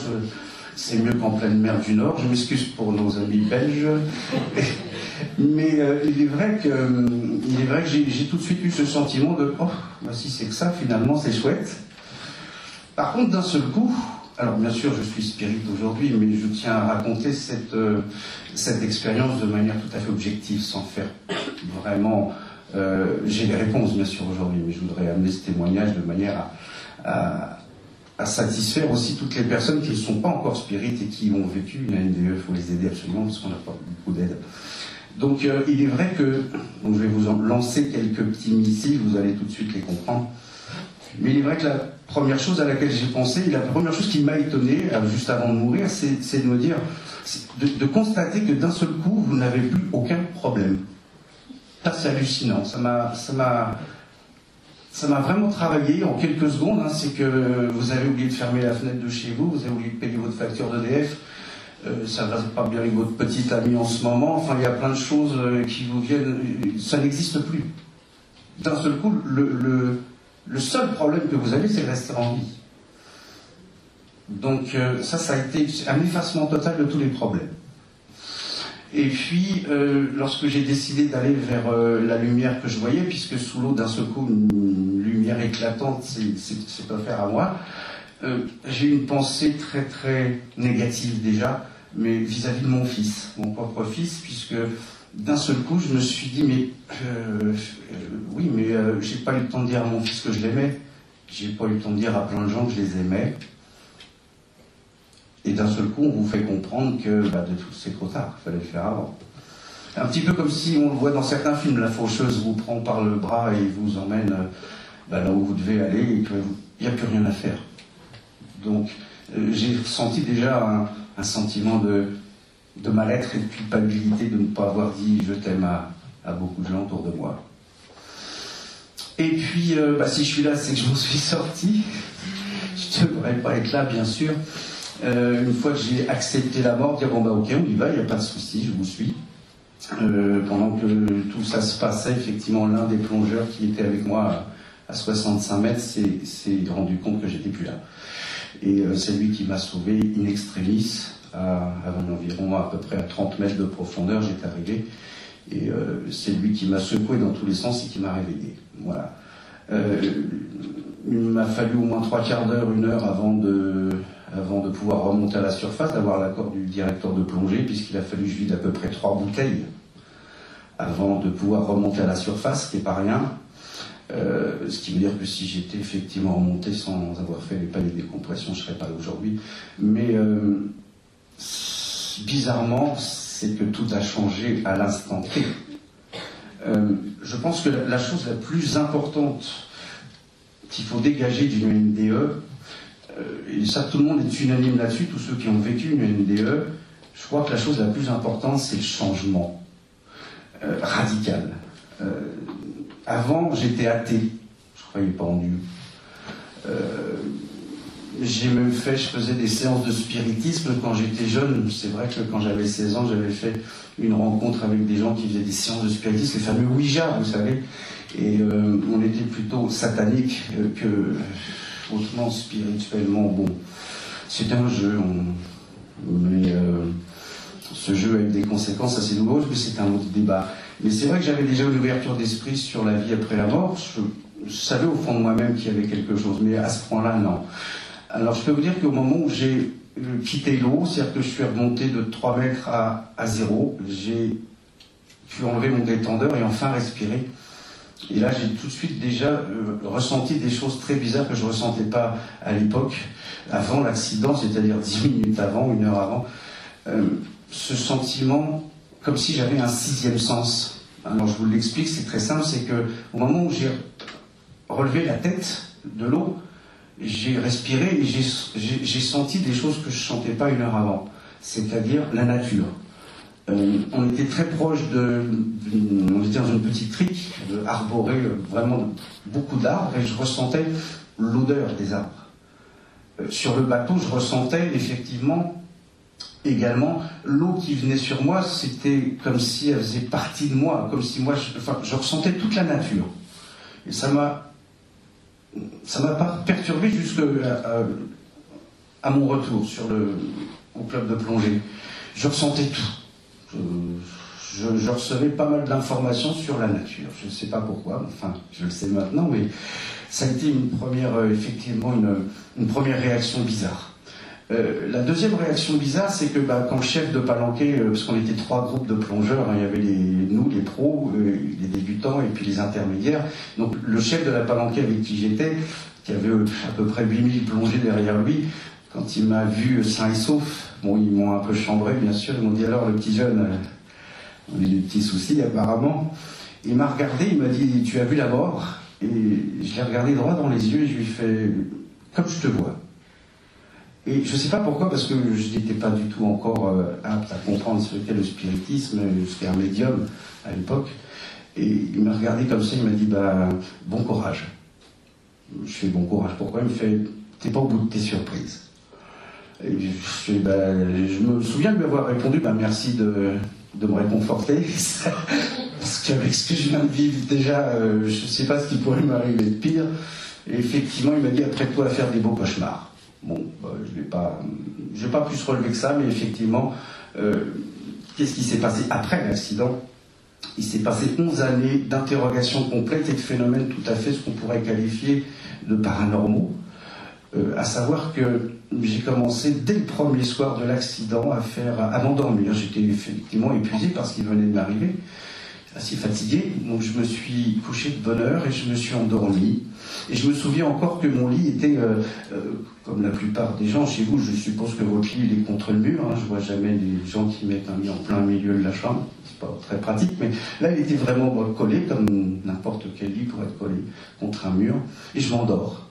c'est mieux qu'en pleine mer du Nord. Je m'excuse pour nos amis belges. Mais il est vrai que, il est vrai que j'ai tout de suite eu ce sentiment de oh, bah, si c'est que ça, finalement, c'est chouette. Par contre, d'un seul coup, Alors bien sûr, je suis spirit aujourd'hui, mais je tiens à raconter cette, euh, cette expérience de manière tout à fait objective, sans faire vraiment... Euh, j'ai des réponses bien sûr aujourd'hui, mais je voudrais amener ce témoignage de manière à, satisfaire aussi toutes les personnes qui ne sont pas encore spirites et qui ont vécu une NDE. Il faut les aider absolument parce qu'on n'a pas beaucoup d'aide. Donc euh, il est vrai que, je vais vous lancer quelques petits missiles, vous allez tout de suite les comprendre. Mais il est vrai que la première chose à laquelle j'ai pensé, la première chose qui m'a étonné, euh, juste avant de mourir, c'est de me dire, de, constater que d'un seul coup, vous n'avez plus aucun problème. Ça, c'est hallucinant. Ça m'a, vraiment travaillé en quelques secondes. Hein. c'est que vous avez oublié de fermer la fenêtre de chez vous, vous avez oublié de payer votre facture d'EDF, euh, ça va pas bien avec votre petite amie en ce moment. Enfin, il y a plein de choses euh, qui vous viennent. Ça n'existe plus. D'un seul coup, le seul problème que vous avez, c'est de rester en vie. Donc euh, ça, ça a été un effacement total de tous les problèmes. Et puis, euh, lorsque j'ai décidé d'aller vers euh, la lumière que je voyais, puisque sous l'eau, d'un seul coup, une lumière éclatante, pas faire à moi, j'ai une pensée très très négative déjà, mais vis à -vis de mon fils, mon propre fils, puisque d'un seul coup, je me suis dit, mais euh, euh, oui, mais euh, j'ai pas eu le temps de dire à mon fils que je l'aimais. J'ai pas eu le temps de dire à plein de gens que je les aimais. Et d'un seul coup, on vous fait comprendre que bah, c'est trop tard, il fallait le faire avant. Un petit peu comme si on le voit dans certains films, la faucheuse vous prend par le bras et vous emmène bah, là où vous devez aller et qu'il n'y a plus rien à faire. Donc, j'ai ressenti déjà un sentiment de, de mal-être et de culpabilité de ne pas avoir dit je t'aime à, beaucoup de gens autour de moi. Et puis, euh, bah, si je suis là, c'est que je m'en suis sorti. je ne devrais pas être là, bien sûr. Euh, une fois que j'ai accepté la mort, dire bon bah ok, on y va, il n'y a pas de souci, je vous suis. Euh, pendant que tout ça se passait, effectivement, l'un des plongeurs qui était avec moi à, 65 mètres s'est rendu compte que j'étais plus là. Et c'est lui qui m'a sauvé in extremis à, environ à peu près à 30 mètres de profondeur, j'étais arrivé. Et euh, c'est lui qui m'a secoué dans tous les sens et qui m'a réveillé. Voilà. Euh, il m'a fallu au moins trois quarts d'heure, une heure avant de, pouvoir remonter à la surface, d'avoir l'accord du directeur de plongée, puisqu'il a fallu que je vide à peu près trois bouteilles avant de pouvoir remonter à la surface, ce qui n'est pas rien. Euh, ce qui veut dire que si j'étais effectivement remonté sans avoir fait les paliers de décompression, je ne serais pas là aujourd'hui. Mais bizarrement, c'est que tout a changé à l'instant T. Euh, je pense que la, chose la plus importante qu'il faut dégager d'une NDE, euh, et ça tout le monde est unanime là-dessus, tous ceux qui ont vécu une NDE, je crois que la chose la plus importante, c'est le changement euh, radical. avant, j'étais athée, je croyais pas en Dieu j'ai même fait, je faisais des séances de spiritisme quand j'étais jeune. C'est vrai que quand j'avais 16 ans, j'avais fait une rencontre avec des gens qui faisaient des séances de spiritisme, les fameux Ouija, vous savez. Et euh, on était plutôt satanique que hautement spirituellement bon. C'était un jeu, mais euh, ce jeu a eu des conséquences assez douloureuses, mais c'est un autre débat. Mais c'est vrai que j'avais déjà une ouverture d'esprit sur la vie après la mort. je savais au fond de moi-même qu'il y avait quelque chose, mais à ce point-là, non. Alors je peux vous dire qu'au moment où j'ai quitté l'eau, c'est-à-dire que je suis remonté de 3 mètres à, à zéro, j'ai pu enlever mon détendeur et enfin respirer. Et là, j'ai tout de suite déjà euh, ressenti des choses très bizarres que je ne ressentais pas à l'époque, avant l'accident, c'est-à-dire 10 minutes avant, une heure avant. Euh, ce sentiment, comme si j'avais un sixième sens. Alors je vous l'explique, c'est très simple, c'est que au moment où j'ai relevé la tête de l'eau, j'ai respiré et j'ai senti des choses que je ne sentais pas une heure avant, c'est-à-dire la nature. Euh, on était très proche de, on était dans une petite crique arborée vraiment beaucoup d'arbres et je ressentais l'odeur des arbres. Euh, sur le bateau, je ressentais effectivement également l'eau qui venait sur moi, c'était comme si elle faisait partie de moi, comme si moi, enfin, je ressentais toute la nature. Et ça m'a ça m'a pas perturbé jusqu'à à, mon retour sur le, au club de plongée. Je ressentais tout. Je, recevais pas mal d'informations sur la nature. Je ne sais pas pourquoi, enfin, je le sais maintenant, mais ça a été une première, euh, effectivement, une, première réaction bizarre. Euh, la deuxième réaction bizarre, c'est que bah, quand chef de palanquet, euh, parce qu'on était trois groupes de plongeurs, hein, il y avait nous, les pros, euh, les débutants et puis les intermédiaires. Donc le chef de la palanquée avec qui j'étais, qui avait à peu près 8000 plongées derrière lui, quand il m'a vu sain et sauf, bon, ils m'ont un peu chambré, bien sûr, ils m'ont dit alors le petit jeune, on a des petits soucis apparemment. Il m'a regardé, il m'a dit tu as vu la mort? Et je l'ai regardé droit dans les yeux et je lui ai fait comme je te vois. Et je ne sais pas pourquoi, parce que je n'étais pas du tout encore euh, apte à comprendre ce qu'est le spiritisme, ce un médium à l'époque. Et il m'a regardé comme ça, il m'a dit bah, bon courage. Je fais bon courage. Pourquoi? Il me fait t'es pas au bout de tes surprises. Je, bah, je me souviens de lui avoir répondu bah, merci de, de me réconforter. parce qu'avec ce que je viens de vivre déjà, euh, je ne sais pas ce qui pourrait m'arriver de pire. Et effectivement, il m'a dit après toi à faire des beaux cauchemars. Bon, bah, je n'ai pas, pas plus relevé que ça, mais effectivement, euh, qu'est-ce qui s'est passé après l'accident? Il s'est passé 11 années d'interrogation complète et de phénomènes tout à fait ce qu'on pourrait qualifier de paranormaux. Euh, à savoir que j'ai commencé dès le premier soir de l'accident à faire, à m'endormir. J'étais effectivement épuisé parce qu'il venait de m'arriver assez fatigué, donc je me suis couché de bonne heure et je me suis endormi. Et je me souviens encore que mon lit était, euh, euh, comme la plupart des gens chez vous, je suppose que votre lit il est contre le mur. Hein, je vois jamais des gens qui mettent un lit en plein milieu de la chambre. C'est pas très pratique, mais là il était vraiment collé comme n'importe quel lit pourrait être collé contre un mur. Et je m'endors.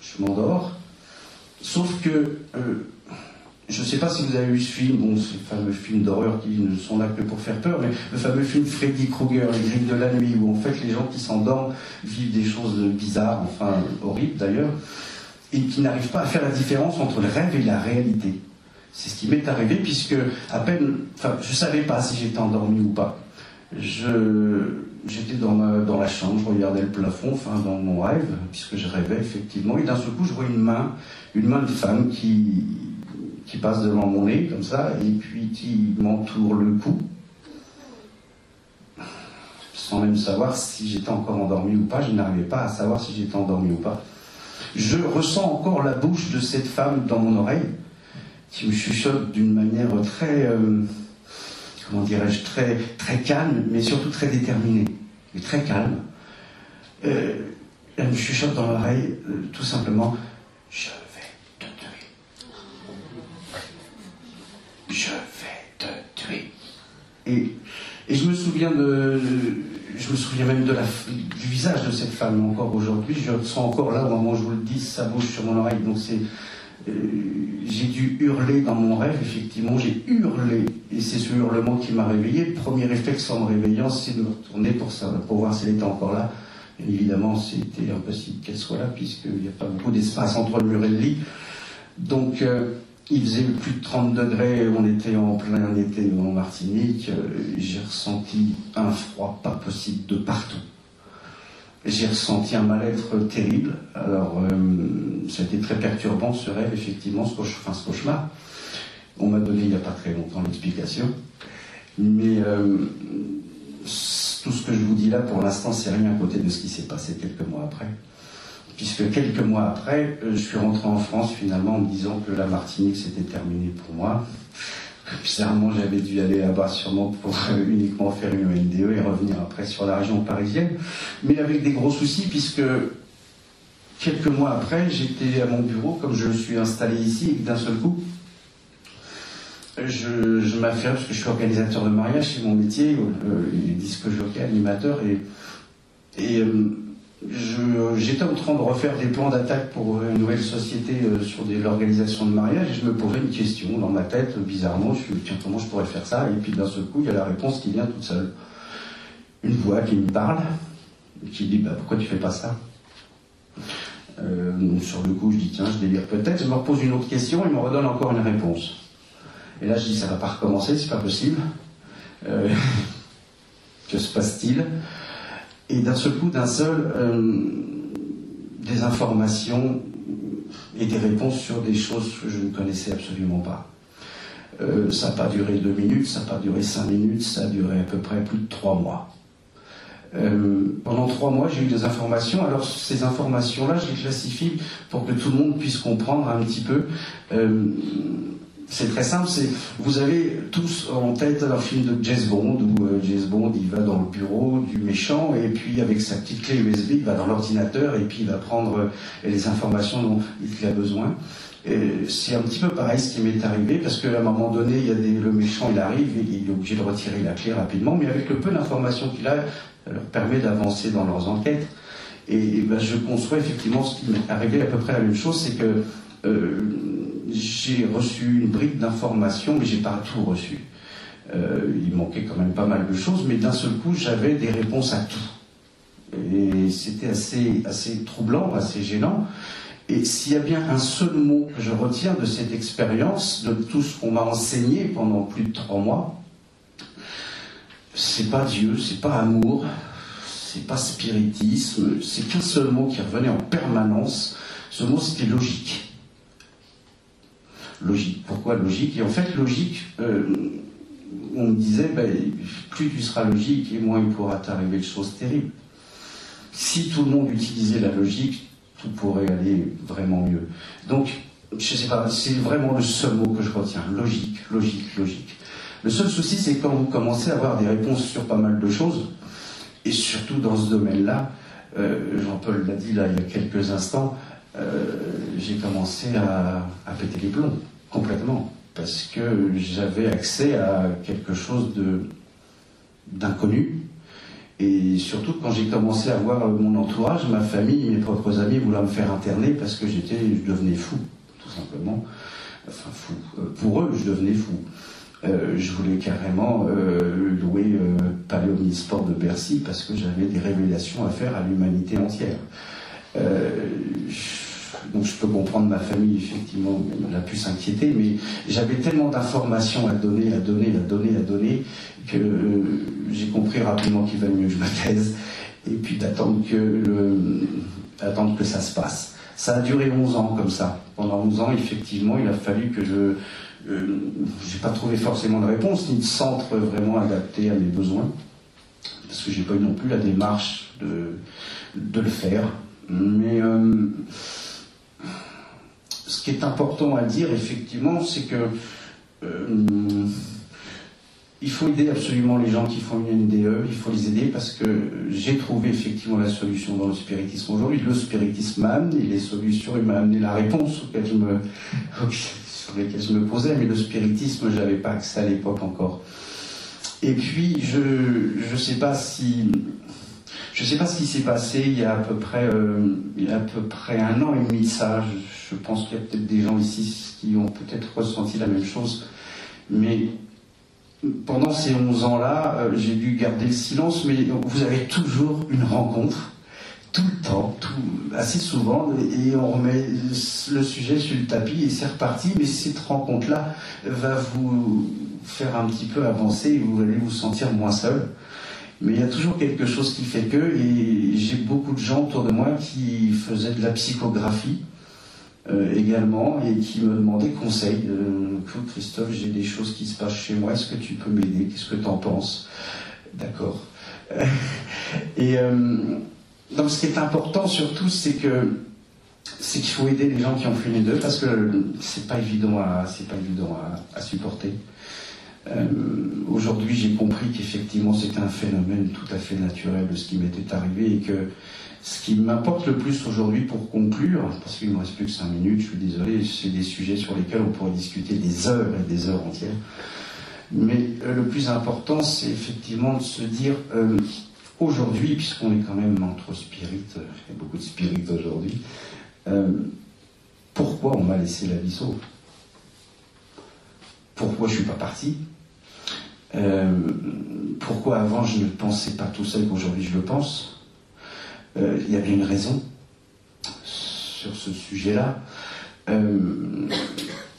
Je m'endors. Sauf que euh, je ne sais pas si vous avez vu ce film, bon, fameux films d'horreur qui ne sont là que pour faire peur, mais le fameux film Freddy Krueger, Les Griffes de la nuit, où en fait les gens qui s'endorment vivent des choses bizarres, enfin horribles d'ailleurs, et qui n'arrivent pas à faire la différence entre le rêve et la réalité. C'est ce qui m'est arrivé puisque à peine, enfin, je savais pas si j'étais endormi ou pas. J'étais dans, dans la chambre, je regardais le plafond, enfin dans mon rêve, puisque je rêvais effectivement, et d'un seul coup je vois une main, une main de femme qui, qui passe devant mon nez, comme ça, et puis qui m'entoure le cou, sans même savoir si j'étais encore endormi ou pas. Je n'arrivais pas à savoir si j'étais endormi ou pas. Je ressens encore la bouche de cette femme dans mon oreille, qui me chuchote d'une manière très, euh, comment dirais-je, très, très calme, mais surtout très déterminée, mais très calme. Euh, elle me chuchote dans l'oreille, euh, tout simplement, je vais te tuer. Et, je me souviens de, je me souviens même de la, du visage de cette femme encore aujourd'hui. Je sens encore là au moment où je vous le dis sa bouche sur mon oreille. Donc c'est, euh, j'ai dû hurler dans mon rêve. Effectivement, j'ai hurlé et c'est ce hurlement qui m'a réveillé. Le premier réflexe en me réveillant, c'est de me retourner pour ça, pour voir si elle était encore là. Et évidemment, c'était impossible qu'elle soit là puisqu'il n'y a pas beaucoup d'espace entre le mur et le lit. Donc euh, il faisait plus de 30 degrés, on était en plein été en Martinique, j'ai ressenti un froid pas possible de partout. J'ai ressenti un mal-être terrible. Alors, euh, ça a été très perturbant ce rêve, effectivement, ce, ce cauchemar. On m'a donné il n'y a pas très longtemps l'explication. Mais euh, tout ce que je vous dis là, pour l'instant, c'est rien à côté de ce qui s'est passé quelques mois après puisque quelques mois après, euh, je suis rentré en France finalement en me disant que la Martinique c'était terminé pour moi. Bizarrement, j'avais dû aller là-bas sûrement pour euh, uniquement faire une ONDE et revenir après sur la région parisienne, mais avec des gros soucis puisque quelques mois après, j'étais à mon bureau, comme je suis installé ici, et d'un seul coup, je, je m'affirme parce que je suis organisateur de mariage, c'est mon métier, euh, disque jockey, animateur, et, et euh, j'étais en train de refaire des plans d'attaque pour une nouvelle société euh, sur l'organisation de mariage et je me posais une question dans ma tête, bizarrement, je me tiens, comment je pourrais faire ça? Et puis d'un seul coup, il y a la réponse qui vient toute seule. Une voix qui me parle, qui dit, bah, pourquoi tu fais pas ça? Euh, Sur le coup, je dis, tiens, je délire peut-être, je me repose une autre question, il me redonne encore une réponse. Et là, je dis, ça va pas recommencer, c'est pas possible. Euh, que se passe-t-il? Et d'un seul coup, d'un seul, euh, des informations et des réponses sur des choses que je ne connaissais absolument pas. Euh, ça n'a pas duré deux minutes, ça n'a pas duré cinq minutes, ça a duré à peu près plus de trois mois. pendant trois mois, j'ai eu des informations. Alors ces informations-là, je les classifie pour que tout le monde puisse comprendre un petit peu. C'est très simple. C'est vous avez tous en tête un film de James Bond où James Bond il va dans le bureau du méchant et puis avec sa petite clé USB il va dans l'ordinateur et puis il va prendre les informations dont il a besoin c'est un petit peu pareil ce qui m'est arrivé, parce qu'à un moment donné, il y a le méchant, il arrive, et il est obligé de retirer la clé rapidement, mais avec le peu d'informations qu'il a, ça leur permet d'avancer dans leurs enquêtes. Et, ben, je conçois effectivement ce qui m'est arrivé à peu près la même chose, c'est que euh, j'ai reçu une brique d'informations, mais j'ai pas tout reçu. Euh, il manquait quand même pas mal de choses, mais d'un seul coup, j'avais des réponses à tout. Et c'était assez, assez troublant, assez gênant. Et s'il y a bien un seul mot que je retiens de cette expérience, de tout ce qu'on m'a enseigné pendant plus de trois mois, c'est pas Dieu, c'est pas amour, c'est pas spiritisme, c'est qu'un seul mot qui revenait en permanence. Ce mot, c'était logique. Logique. Pourquoi logique Et en fait, logique, euh, on me disait, ben, plus tu seras logique et moins il pourra t'arriver de choses terribles. Si tout le monde utilisait la logique, tout pourrait aller vraiment mieux. Donc, je sais pas, c'est vraiment le seul mot que je retiens. Logique, logique, logique. Le seul souci, c'est quand vous commencez à avoir des réponses sur pas mal de choses, et surtout dans ce domaine-là, euh, Jean-Paul l'a dit là il y a quelques instants, j'ai commencé à, péter les plombs, complètement, parce que j'avais accès à quelque chose d'inconnu, et surtout quand j'ai commencé à voir mon entourage, ma famille, mes propres amis voulaient me faire interner parce que j'étais, je devenais fou, tout simplement. Enfin fou. Euh, pour eux, je devenais fou. Euh, je voulais carrément euh, louer euh, Palais de Bercy parce que j'avais des révélations à faire à l'humanité entière. Euh, donc je peux comprendre ma famille, effectivement, elle a pu s'inquiéter, mais j'avais tellement d'informations à donner, à donner, à donner, à donner, que euh, j'ai compris rapidement qu'il valait mieux que je me taise, et puis d'attendre que, le, que ça se passe. Ça a duré 11 ans comme ça. Pendant 11 ans, effectivement, il a fallu que je... Euh, j'ai pas trouvé forcément de réponse, ni de centre vraiment adapté à mes besoins, parce que j'ai pas eu non plus la démarche de, de le faire. Mais... Euh, ce qui est important à dire, effectivement, c'est que euh, il faut aider absolument les gens qui font une NDE, il faut les aider parce que j'ai trouvé effectivement la solution dans le spiritisme aujourd'hui. Le spiritisme m'a amené les solutions, il m'a amené la réponse sur lesquelles je me posais, mais le spiritisme, je n'avais pas accès à l'époque encore. Et puis, je ne sais pas si je ne sais pas ce qui s'est passé il y a à peu près, euh, un an et demi ça. Je, je pense qu'il y a peut-être des gens ici qui ont peut-être ressenti la même chose. Mais pendant ces 11 ans-là, euh, j'ai dû garder le silence, mais vous avez toujours une rencontre, tout le temps, tout, assez souvent, et on remet le sujet sur le tapis et c'est reparti, mais cette rencontre-là va vous faire un petit peu avancer et vous allez vous sentir moins seul. Mais il y a toujours quelque chose qui fait que, et j'ai beaucoup de gens autour de moi qui faisaient de la psychographie euh, également et qui me demandaient conseil. Christophe, j'ai des choses qui se passent chez moi, est-ce que tu peux m'aider? Qu'est-ce que tu en penses? D'accord. et euh, donc ce qui est important surtout, c'est qu'il faut aider les gens qui ont les deux parce que c'est pas évident c'est pas évident à supporter. Euh, Aujourd'hui, j'ai compris qu'effectivement, c'était un phénomène tout à fait naturel de ce qui m'était arrivé et que ce qui m'importe le plus aujourd'hui pour conclure, parce qu'il ne me reste plus que cinq minutes, je suis désolé, c'est des sujets sur lesquels on pourrait discuter des heures et des heures entières. Mais euh, le plus important, c'est effectivement de se dire, euh, aujourd'hui, puisqu'on est quand même entre spirites, il y a beaucoup de spirites aujourd'hui, pourquoi on m'a laissé la vie sauve? Pourquoi je ne suis pas parti? Euh, pourquoi avant je ne pensais pas tout seul qu'aujourd'hui je le pense euh, Il y avait une raison sur ce sujet-là. Euh,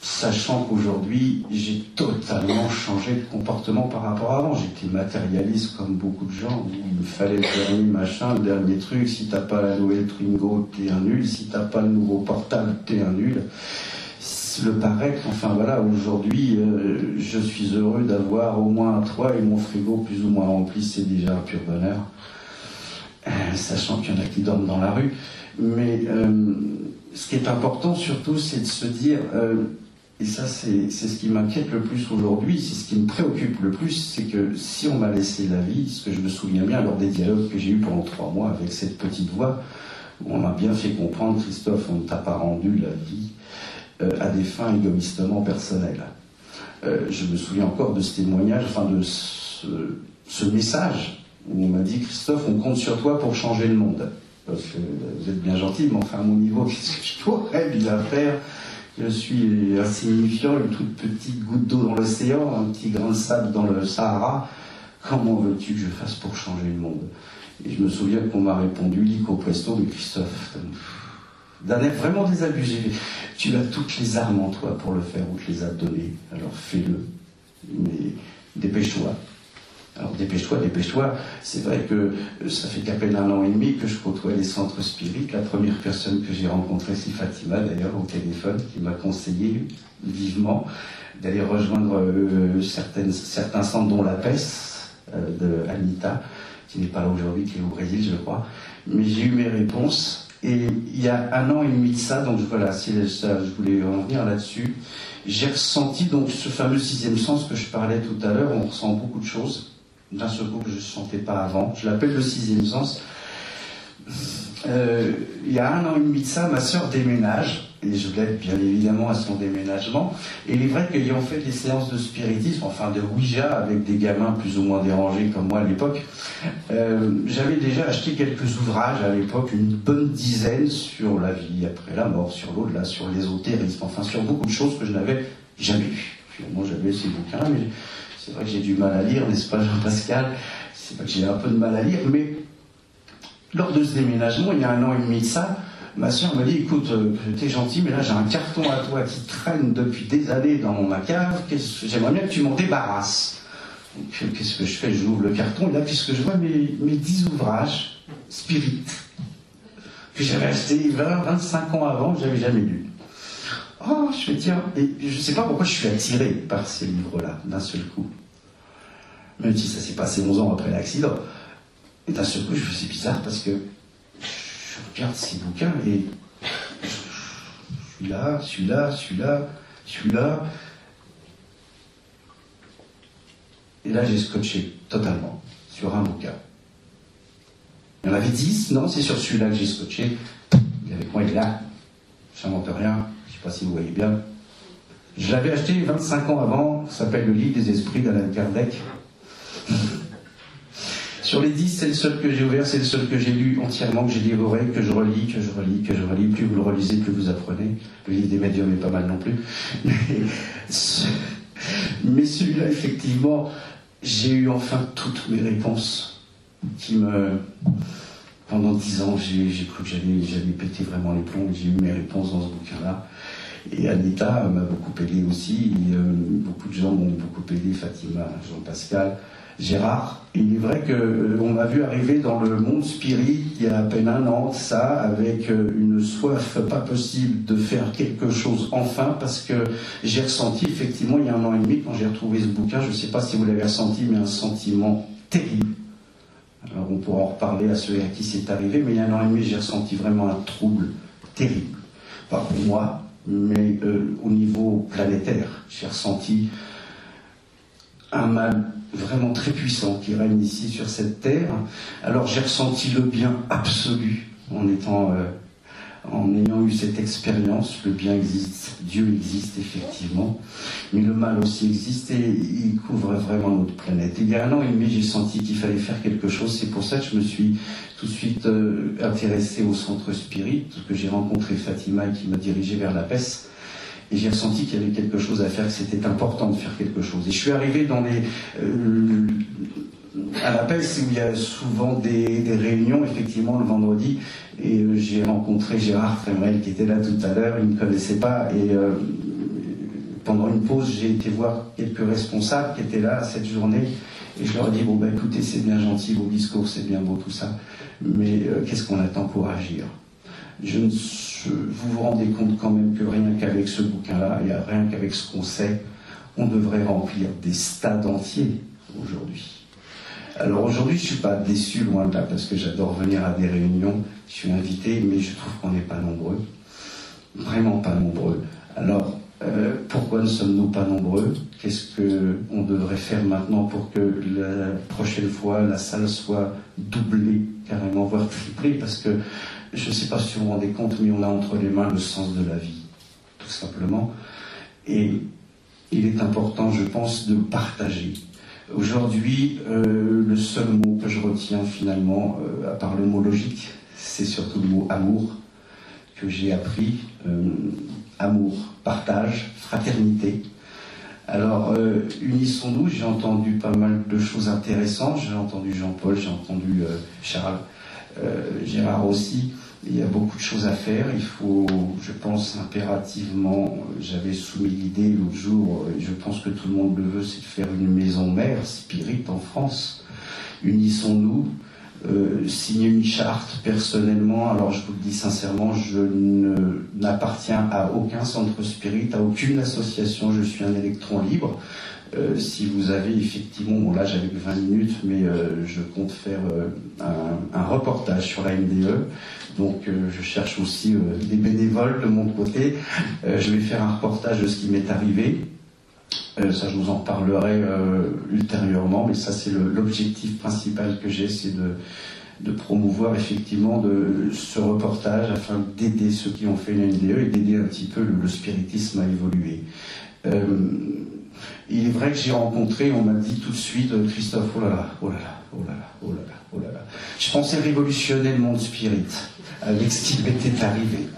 sachant qu'aujourd'hui j'ai totalement changé de comportement par rapport à avant. J'étais matérialiste comme beaucoup de gens. Il me fallait le dernier machin, le dernier truc. Si t'as pas la nouvelle Twingo, t'es un nul. Si t'as pas le nouveau portable, t'es un nul le paraître. Enfin voilà, aujourd'hui, euh, je suis heureux d'avoir au moins toit et mon frigo plus ou moins rempli, c'est déjà un pur bonheur. sachant qu'il y en a qui dorment dans la rue. Mais ce qui est important surtout, c'est de se dire, et ça c'est ce qui m'inquiète le plus aujourd'hui, c'est ce qui me préoccupe le plus, c'est que si on m'a laissé la vie, ce que je me souviens bien lors des dialogues que j'ai eus pendant trois mois avec cette petite voix, on m'a bien fait comprendre, Christophe, on ne t'a pas rendu la vie euh, à des fins égoïstement personnelles. Euh, je me souviens encore de ce témoignage, enfin de ce, message où on m'a dit Christophe, on compte sur toi pour changer le monde. Parce que vous êtes bien gentil, mais enfin à mon niveau, qu'est-ce que je pourrais bien faire? Je suis insignifiant, une toute petite goutte d'eau dans l'océan, un petit grain de sable dans le Sahara. Comment veux-tu que je fasse pour changer le monde? Et je me souviens qu'on m'a répondu, lico presto, mais Christophe, d'un air vraiment désabusé. Tu as toutes les armes en toi pour le faire, on te les a données, alors fais-le. Mais dépêche-toi. Alors dépêche-toi, dépêche-toi. C'est vrai que euh, ça fait qu'à peine un an et demi que je côtoie les centres spirites. La première personne que j'ai rencontrée, c'est Fatima, d'ailleurs, au téléphone, qui m'a conseillé vivement d'aller rejoindre euh, certains centres, dont la PES euh, de Anita, qui n'est pas là aujourd'hui, qui est au Brésil, je crois. Mais j'ai eu mes réponses et il y a un an et demi de ça, donc voilà, ça, je voulais revenir là-dessus, j'ai ressenti donc ce fameux sixième sens que je parlais tout à l'heure, on ressent beaucoup de choses, d'un seul coup que je ne sentais pas avant. Je l'appelle le sixième sens. Euh, il y a un an et demi de ça, ma sœur déménage et je l'aide bien évidemment à son déménagement. Et il est vrai qu'ayant fait des séances de spiritisme, enfin de Ouija avec des gamins plus ou moins dérangés comme moi à l'époque, euh, j'avais déjà acheté quelques ouvrages à l'époque, une bonne dizaine sur la vie après la mort, sur l'au-delà, sur l'ésotérisme, enfin sur beaucoup de choses que je n'avais jamais lues. Finalement, j'avais ces bouquins, mais c'est vrai que j'ai du mal à lire, n'est-ce pas Jean-Pascal? C'est vrai que j'ai un peu de mal à lire, mais lors de ce déménagement, il y a un an et demi de ça, ma soeur m'a dit, écoute, euh, t'es gentil, mais là j'ai un carton à toi qui traîne depuis des années dans ma cave, j'aimerais bien que tu m'en débarrasses. Euh, qu'est-ce que je fais? J'ouvre le carton, et là, puisque je vois? Mes, mes 10 ouvrages spirites que j'avais achetés 20, 25 ans avant, que j'avais jamais lu. Oh, je fais tiens, et je ne sais pas pourquoi je suis attiré par ces livres-là, d'un seul coup. Même si ça s'est passé 11 ans après l'accident. Et d'un seul coup, je me suis bizarre parce que je regarde ces bouquins et celui-là, celui-là, celui-là, celui-là. Et là, j'ai scotché totalement sur un bouquin. Il y en avait dix, non, c'est sur celui-là que j'ai scotché. Il est avec moi, il est là? Je n'invente rien, je ne sais pas si vous voyez bien. Je l'avais acheté 25 ans avant, ça s'appelle Le Livre des Esprits d'Alain Kardec. Sur les dix, c'est le seul que j'ai ouvert, c'est le seul que j'ai lu entièrement, que j'ai dévoré, que je relis, que je relis, que je relis. Plus vous le relisez, plus vous apprenez. Le livre des médiums est pas mal non plus. Mais, celui-là, effectivement, j'ai eu enfin toutes mes réponses qui me. Pendant dix ans, j'ai cru que j'allais péter vraiment les plombs. J'ai eu mes réponses dans ce bouquin-là. Et Anita m'a beaucoup aidé aussi. Euh, beaucoup de gens m'ont beaucoup aidé, Fatima, Jean-Pascal. Gérard. Il est vrai qu'on euh, m'a vu arriver dans le monde spirit il y a à peine un an, ça, avec euh, une soif pas possible de faire quelque chose enfin, parce que j'ai ressenti effectivement il y a un an et demi, quand j'ai retrouvé ce bouquin, je ne sais pas si vous l'avez ressenti, mais un sentiment terrible. Alors on pourra en reparler à ceux à qui c'est arrivé, mais il y a un an et demi, j'ai ressenti vraiment un trouble terrible. Pas pour moi, mais euh, au niveau planétaire. J'ai ressenti un mal vraiment très puissant qui règne ici sur cette terre. Alors j'ai ressenti le bien absolu en étant, euh, en ayant eu cette expérience. Le bien existe, Dieu existe effectivement, mais le mal aussi existe et il couvre vraiment notre planète. il y a un an et demi, j'ai senti qu'il fallait faire quelque chose. C'est pour ça que je me suis tout de suite euh, intéressé au centre spirit, que j'ai rencontré Fatima qui m'a dirigé vers la PES et j'ai ressenti qu'il y avait quelque chose à faire, que c'était important de faire quelque chose. Et je suis arrivé dans les, euh, à la PES où il y a souvent des, réunions, effectivement, le vendredi, et euh, j'ai rencontré Gérard Fremrel qui était là tout à l'heure, il ne me connaissait pas, et euh, pendant une pause, j'ai été voir quelques responsables qui étaient là cette journée, et je leur ai dit, bon, ben écoutez, c'est bien gentil, vos discours, c'est bien beau tout ça, mais qu'est-ce qu'on attend pour agir? Vous vous rendez compte quand même que rien qu'avec ce bouquin-là, et rien qu'avec ce qu'on sait, on devrait remplir des stades entiers aujourd'hui. Alors aujourd'hui, je suis pas déçu loin de là parce que j'adore venir à des réunions. Je suis invité, mais je trouve qu'on n'est pas nombreux, vraiment pas nombreux. Alors euh, pourquoi ne sommes-nous pas nombreux? Qu'est-ce qu'on devrait faire maintenant pour que la prochaine fois la salle soit doublée, carrément, voire triplée? Parce que je ne sais pas si vous vous rendez compte, mais on a entre les mains le sens de la vie, tout simplement. Et il est important, je pense, de partager. Aujourd'hui, euh, le seul mot que je retiens finalement, euh, à part le mot logique, c'est surtout le mot amour que j'ai appris. amour, partage, fraternité. Alors, euh, unissons-nous, j'ai entendu pas mal de choses intéressantes, j'ai entendu Jean-Paul, j'ai entendu euh, Charles, euh, Gérard aussi, il y a beaucoup de choses à faire, il faut, je pense impérativement, j'avais soumis l'idée l'autre jour, je pense que tout le monde le veut, c'est de faire une maison mère, spirit en France. Unissons-nous, euh, signer une charte personnellement. Alors je vous le dis sincèrement, je n'appartiens à aucun centre spirit, à aucune association. Je suis un électron libre. Euh, si vous avez effectivement, bon là j'avais que 20 minutes, mais euh, je compte faire un, un, reportage sur la MDE. Donc je cherche aussi des bénévoles de mon côté. je vais faire un reportage de ce qui m'est arrivé. Euh, ça, je vous en parlerai euh, ultérieurement, mais ça, c'est l'objectif principal que j'ai, c'est de, promouvoir effectivement ce reportage afin d'aider ceux qui ont fait une NDE et d'aider un petit peu le, spiritisme à évoluer. Euh, il est vrai que j'ai rencontré, on m'a dit tout de suite, Christophe, oh là là, oh là là, oh là là, oh là là, oh là là. Je pensais révolutionner le monde spirit avec ce qui m'était arrivé.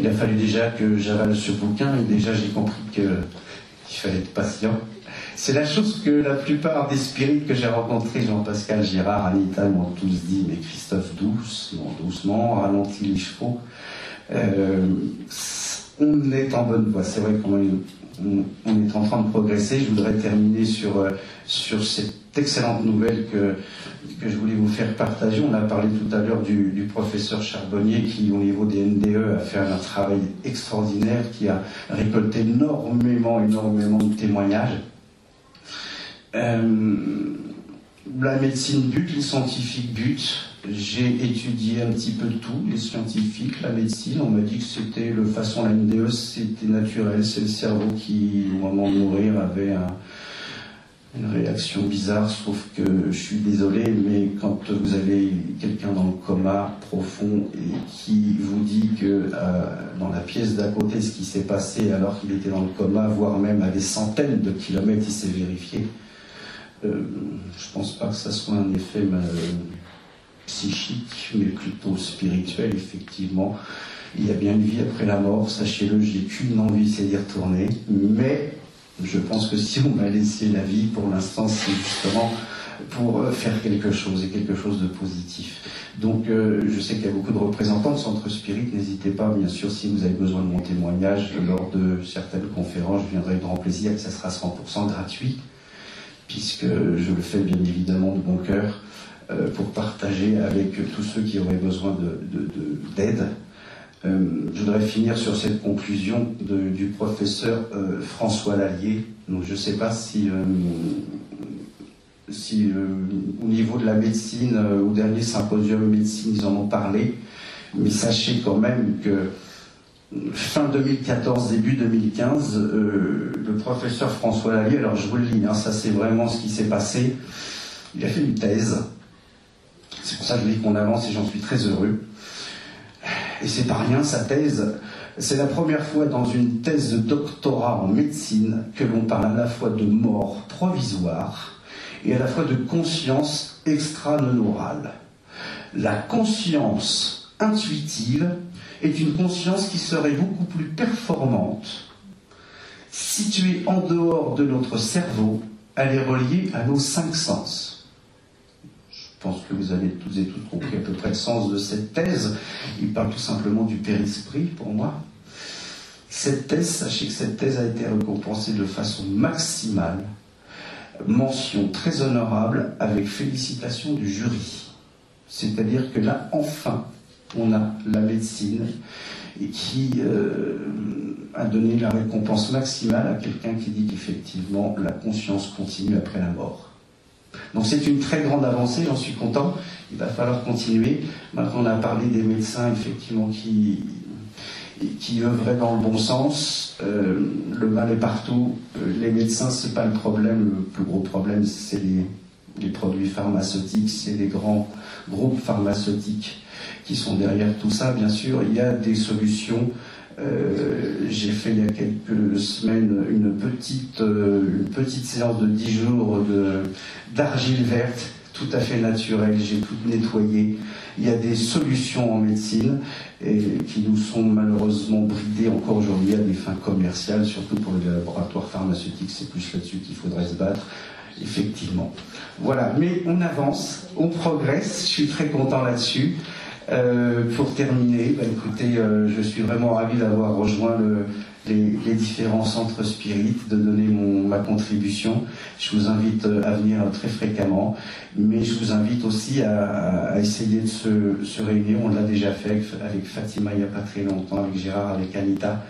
Il a fallu déjà que j'avale ce bouquin et déjà j'ai compris que il fallait être patient. C'est la chose que la plupart des spirites que j'ai rencontrés, Jean-Pascal Girard, Anita, m'ont tous dit, mais Christophe, doucement, doucement, ralentis les chevaux. Euh, on est en bonne voie. C'est vrai qu'on est en train de progresser. Je voudrais terminer sur, euh, sur cette excellente nouvelle que, que je voulais vous faire partager. On a parlé tout à l'heure du, professeur Charbonnier qui, au niveau des NDE, a fait un travail extraordinaire, qui a récolté énormément, énormément de témoignages. Euh, la médecine but, les scientifiques but. J'ai étudié un petit peu tout, les scientifiques, la médecine. On m'a dit que c'était le façon, la c'était naturel, c'est le cerveau qui, au moment de mourir, avait un, une réaction bizarre, sauf que je suis désolé, mais quand vous avez quelqu'un dans le coma profond et qui vous dit que euh, dans la pièce d'à côté, ce qui s'est passé alors qu'il était dans le coma, voire même à des centaines de kilomètres, il s'est vérifié, euh, je pense pas que ça soit un effet euh, psychique, mais plutôt spirituel, effectivement. Il y a bien une vie après la mort, sachez-le, j'ai qu'une envie, c'est d'y retourner, mais je pense que si on m'a laissé la vie, pour l'instant, c'est justement pour euh, faire quelque chose et quelque chose de positif. Donc, euh, je sais qu'il y a beaucoup de représentants de Centre Spirit. N'hésitez pas, bien sûr, si vous avez besoin de mon témoignage lors de certaines conférences, je viendrai avec grand plaisir, que ça sera 100% gratuit, puisque je le fais bien évidemment de bon cœur pour partager avec tous ceux qui auraient besoin d'aide. De, de, euh, je voudrais finir sur cette conclusion du professeur euh, François Lallier. Donc, je ne sais pas si, euh, si au niveau de la médecine, au dernier symposium médecine, ils en ont parlé, mais sachez quand même que fin 2014, début 2015, le professeur François Lallier, alors je vous le lis, hein, ça c'est vraiment ce qui s'est passé, il a fait une thèse. C'est pour ça que je dis qu'on avance et j'en suis très heureux et c'est pas rien, sa thèse, c'est la première fois dans une thèse de doctorat en médecine que l'on parle à la fois de mort provisoire et à la fois de conscience extra-neurale. La conscience intuitive est une conscience qui serait beaucoup plus performante, située en dehors de notre cerveau, elle est reliée à nos cinq sens. Je pense que vous avez tous et toutes compris à peu près le sens de cette thèse. Il parle tout simplement du périsprit pour moi. Cette thèse, sachez que cette thèse a été récompensée de façon maximale. Mention très honorable avec félicitation du jury. C'est-à-dire que là, enfin, on a la médecine qui euh, a donné la récompense maximale à quelqu'un qui dit qu'effectivement la conscience continue après la mort. Donc c'est une très grande avancée, j'en suis content. Il va falloir continuer. Maintenant, on a parlé des médecins, effectivement, qui, qui œuvraient dans le bon sens. Euh, le mal est partout. Euh, les médecins, c'est pas le problème. Le plus gros problème, c'est les, les produits pharmaceutiques, c'est les grands groupes pharmaceutiques qui sont derrière tout ça. Bien sûr, il y a des solutions euh, j'ai fait il y a quelques semaines une petite, euh, une petite séance de 10 jours d'argile verte, tout à fait naturelle. J'ai tout nettoyé. Il y a des solutions en médecine qui nous sont malheureusement bridées encore aujourd'hui à des fins commerciales, surtout pour les laboratoires pharmaceutiques. C'est plus là-dessus qu'il faudrait se battre effectivement. Voilà, mais on avance, on progresse, je suis très content là-dessus. Euh, pour terminer, bah, écoutez, euh, je suis vraiment ravi d'avoir rejoint les, différents centres spirites, de donner ma contribution. Je vous invite euh, à venir très fréquemment, mais je vous invite aussi à, essayer de se, réunir. On l'a déjà fait avec, Fatima il n'y a pas très longtemps, avec Gérard, avec Anita,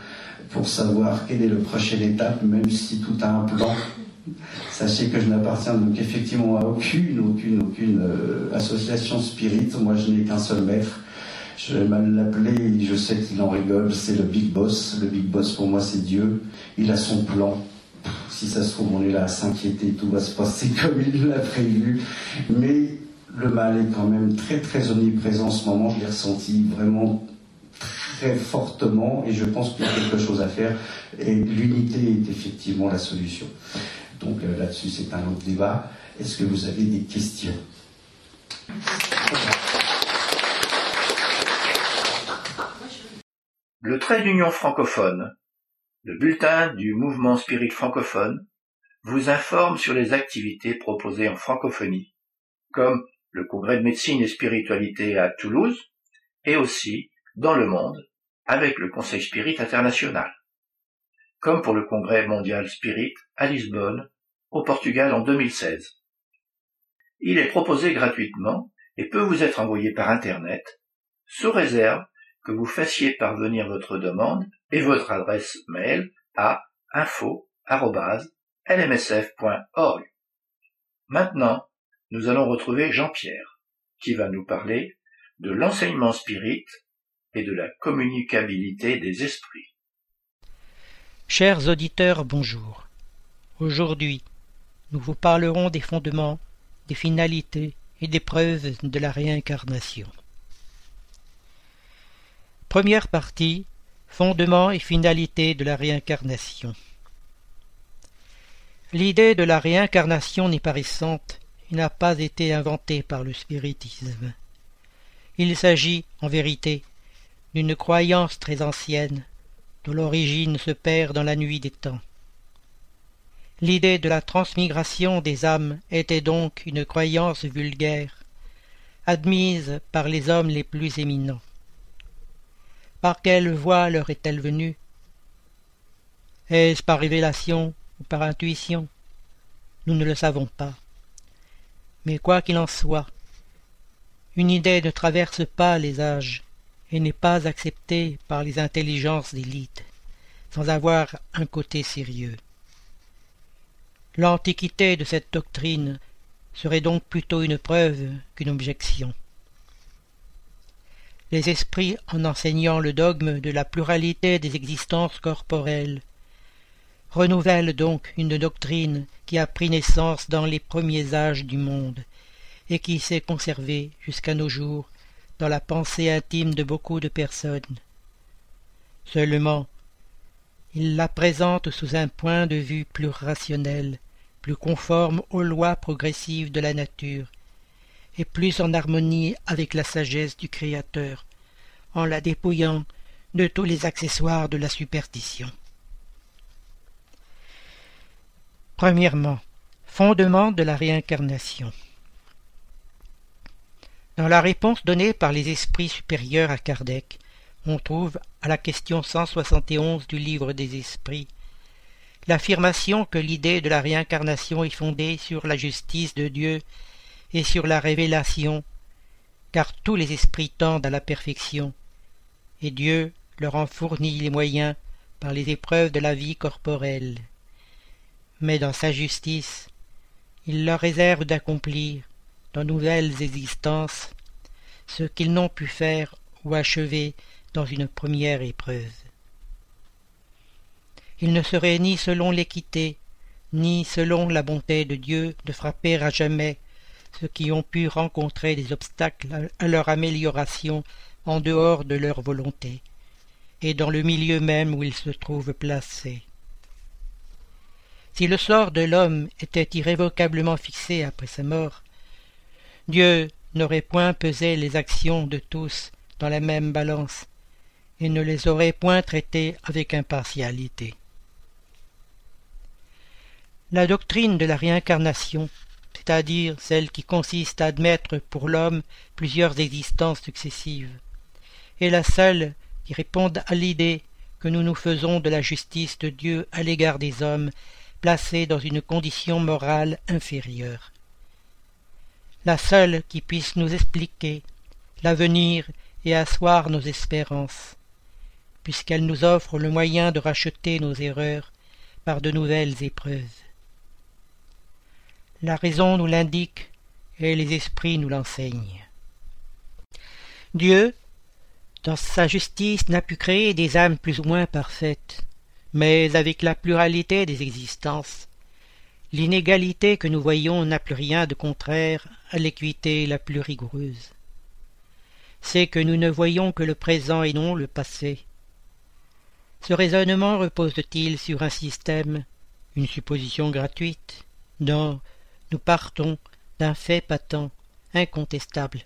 pour savoir quelle est la prochaine étape, même si tout a un plan. Sachez que je n'appartiens donc effectivement à aucune, aucune, aucune euh, association spirite. Moi, je n'ai qu'un seul maître. Je vais mal l'appeler, je sais qu'il en rigole, c'est le Big Boss. Le Big Boss, pour moi, c'est Dieu. Il a son plan. Si ça se trouve, on est là à s'inquiéter, tout va se passer comme il l'a prévu. Mais le mal est quand même très, très omniprésent en ce moment. Je l'ai ressenti vraiment très fortement et je pense qu'il y a quelque chose à faire. Et l'unité est effectivement la solution. Donc euh, là-dessus, c'est un autre débat. Est-ce que vous avez des questions Le trait d'union francophone, le bulletin du mouvement spirit francophone, vous informe sur les activités proposées en francophonie, comme le congrès de médecine et spiritualité à Toulouse, et aussi dans le monde, avec le Conseil Spirit International comme pour le Congrès mondial Spirit à Lisbonne, au Portugal en 2016. Il est proposé gratuitement et peut vous être envoyé par Internet, sous réserve que vous fassiez parvenir votre demande et votre adresse mail à info.lmsf.org. Maintenant, nous allons retrouver Jean-Pierre, qui va nous parler de l'enseignement spirit et de la communicabilité des esprits. Chers auditeurs, bonjour. Aujourd'hui, nous vous parlerons des fondements, des finalités et des preuves de la réincarnation. Première partie Fondements et finalités de la réincarnation. L'idée de la réincarnation n'est pas récente et n'a pas été inventée par le spiritisme. Il s'agit, en vérité, d'une croyance très ancienne dont l'origine se perd dans la nuit des temps. L'idée de la transmigration des âmes était donc une croyance vulgaire, admise par les hommes les plus éminents. Par quelle voie leur est-elle venue? Est-ce par révélation ou par intuition? Nous ne le savons pas. Mais quoi qu'il en soit, une idée ne traverse pas les âges, et n'est pas accepté par les intelligences d'élite, sans avoir un côté sérieux. L'antiquité de cette doctrine serait donc plutôt une preuve qu'une objection. Les esprits, en enseignant le dogme de la pluralité des existences corporelles, renouvellent donc une doctrine qui a pris naissance dans les premiers âges du monde et qui s'est conservée jusqu'à nos jours dans la pensée intime de beaucoup de personnes. Seulement, il la présente sous un point de vue plus rationnel, plus conforme aux lois progressives de la nature, et plus en harmonie avec la sagesse du Créateur, en la dépouillant de tous les accessoires de la superstition. Premièrement, fondement de la réincarnation. Dans la réponse donnée par les esprits supérieurs à Kardec, on trouve, à la question 171 du livre des esprits, l'affirmation que l'idée de la réincarnation est fondée sur la justice de Dieu et sur la révélation, car tous les esprits tendent à la perfection, et Dieu leur en fournit les moyens par les épreuves de la vie corporelle. Mais dans sa justice, il leur réserve d'accomplir, dans nouvelles existences, ce qu'ils n'ont pu faire ou achever dans une première épreuve. Il ne serait ni selon l'équité, ni selon la bonté de Dieu de frapper à jamais ceux qui ont pu rencontrer des obstacles à leur amélioration en dehors de leur volonté, et dans le milieu même où ils se trouvent placés. Si le sort de l'homme était irrévocablement fixé après sa mort, Dieu n'aurait point pesé les actions de tous dans la même balance, et ne les aurait point traitées avec impartialité. La doctrine de la réincarnation, c'est-à-dire celle qui consiste à admettre pour l'homme plusieurs existences successives, est la seule qui réponde à l'idée que nous nous faisons de la justice de Dieu à l'égard des hommes placés dans une condition morale inférieure. La seule qui puisse nous expliquer l'avenir et asseoir nos espérances, puisqu'elle nous offre le moyen de racheter nos erreurs par de nouvelles épreuves. La raison nous l'indique et les esprits nous l'enseignent. Dieu, dans sa justice, n'a pu créer des âmes plus ou moins parfaites, mais avec la pluralité des existences, l'inégalité que nous voyons n'a plus rien de contraire à l'équité la plus rigoureuse. C'est que nous ne voyons que le présent et non le passé. Ce raisonnement repose-t-il sur un système, une supposition gratuite? Non, nous partons d'un fait patent, incontestable,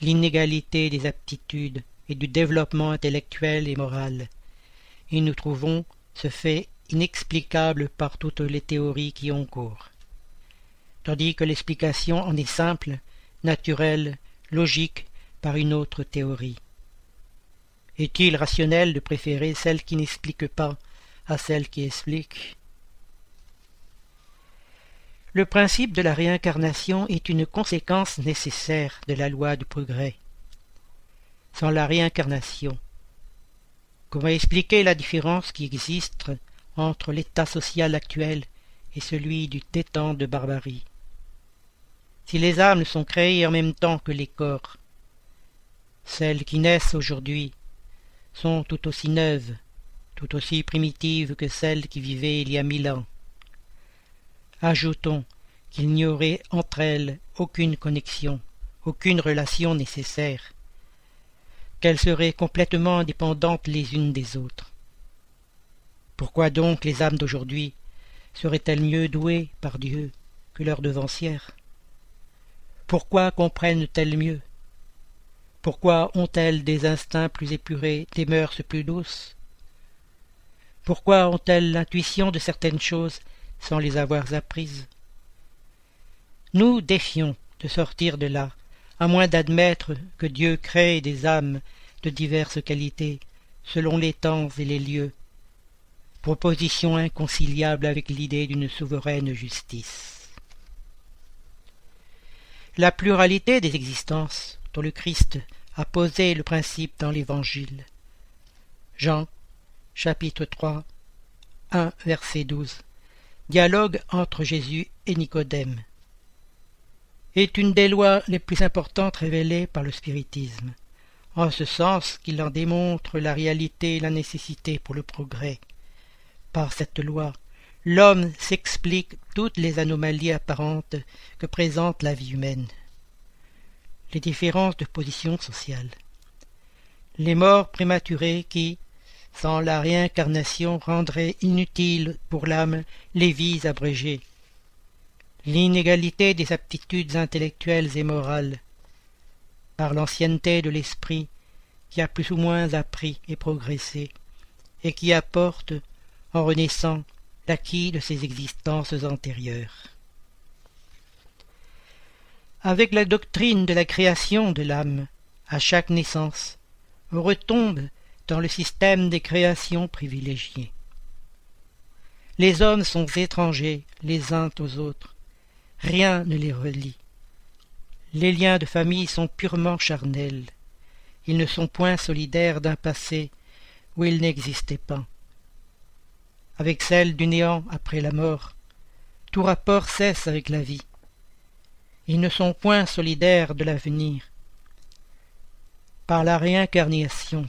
l'inégalité des aptitudes et du développement intellectuel et moral, et nous trouvons ce fait inexplicable par toutes les théories qui ont cours. Tandis que l'explication en est simple, naturelle, logique par une autre théorie. Est-il rationnel de préférer celle qui n'explique pas à celle qui explique? Le principe de la réincarnation est une conséquence nécessaire de la loi du progrès. Sans la réincarnation, Comment expliquer la différence qui existe entre l'état social actuel et celui du tétan de barbarie? Si les âmes sont créées en même temps que les corps, celles qui naissent aujourd'hui sont tout aussi neuves, tout aussi primitives que celles qui vivaient il y a mille ans. Ajoutons qu'il n'y aurait entre elles aucune connexion, aucune relation nécessaire, qu'elles seraient complètement indépendantes les unes des autres. Pourquoi donc les âmes d'aujourd'hui seraient-elles mieux douées par Dieu que leurs devancières? Pourquoi comprennent-elles mieux? Pourquoi ont-elles des instincts plus épurés, des mœurs plus douces? Pourquoi ont-elles l'intuition de certaines choses sans les avoir apprises? Nous défions de sortir de là à moins d'admettre que Dieu crée des âmes de diverses qualités, selon les temps et les lieux, proposition inconciliable avec l'idée d'une souveraine justice. La pluralité des existences dont le Christ a posé le principe dans l'Évangile. Jean, chapitre 3, 1, verset 12. Dialogue entre Jésus et Nicodème est une des lois les plus importantes révélées par le spiritisme, en ce sens qu'il en démontre la réalité et la nécessité pour le progrès. Par cette loi, l'homme s'explique toutes les anomalies apparentes que présente la vie humaine. Les différences de position sociale. Les morts prématurées qui, sans la réincarnation, rendraient inutiles pour l'âme les vies abrégées l'inégalité des aptitudes intellectuelles et morales, par l'ancienneté de l'esprit qui a plus ou moins appris et progressé, et qui apporte, en renaissant, l'acquis de ses existences antérieures. Avec la doctrine de la création de l'âme, à chaque naissance, retombe dans le système des créations privilégiées. Les hommes sont étrangers les uns aux autres, Rien ne les relie. Les liens de famille sont purement charnels. Ils ne sont point solidaires d'un passé où il n'existait pas. Avec celle du néant après la mort, tout rapport cesse avec la vie. Ils ne sont point solidaires de l'avenir. Par la réincarnation,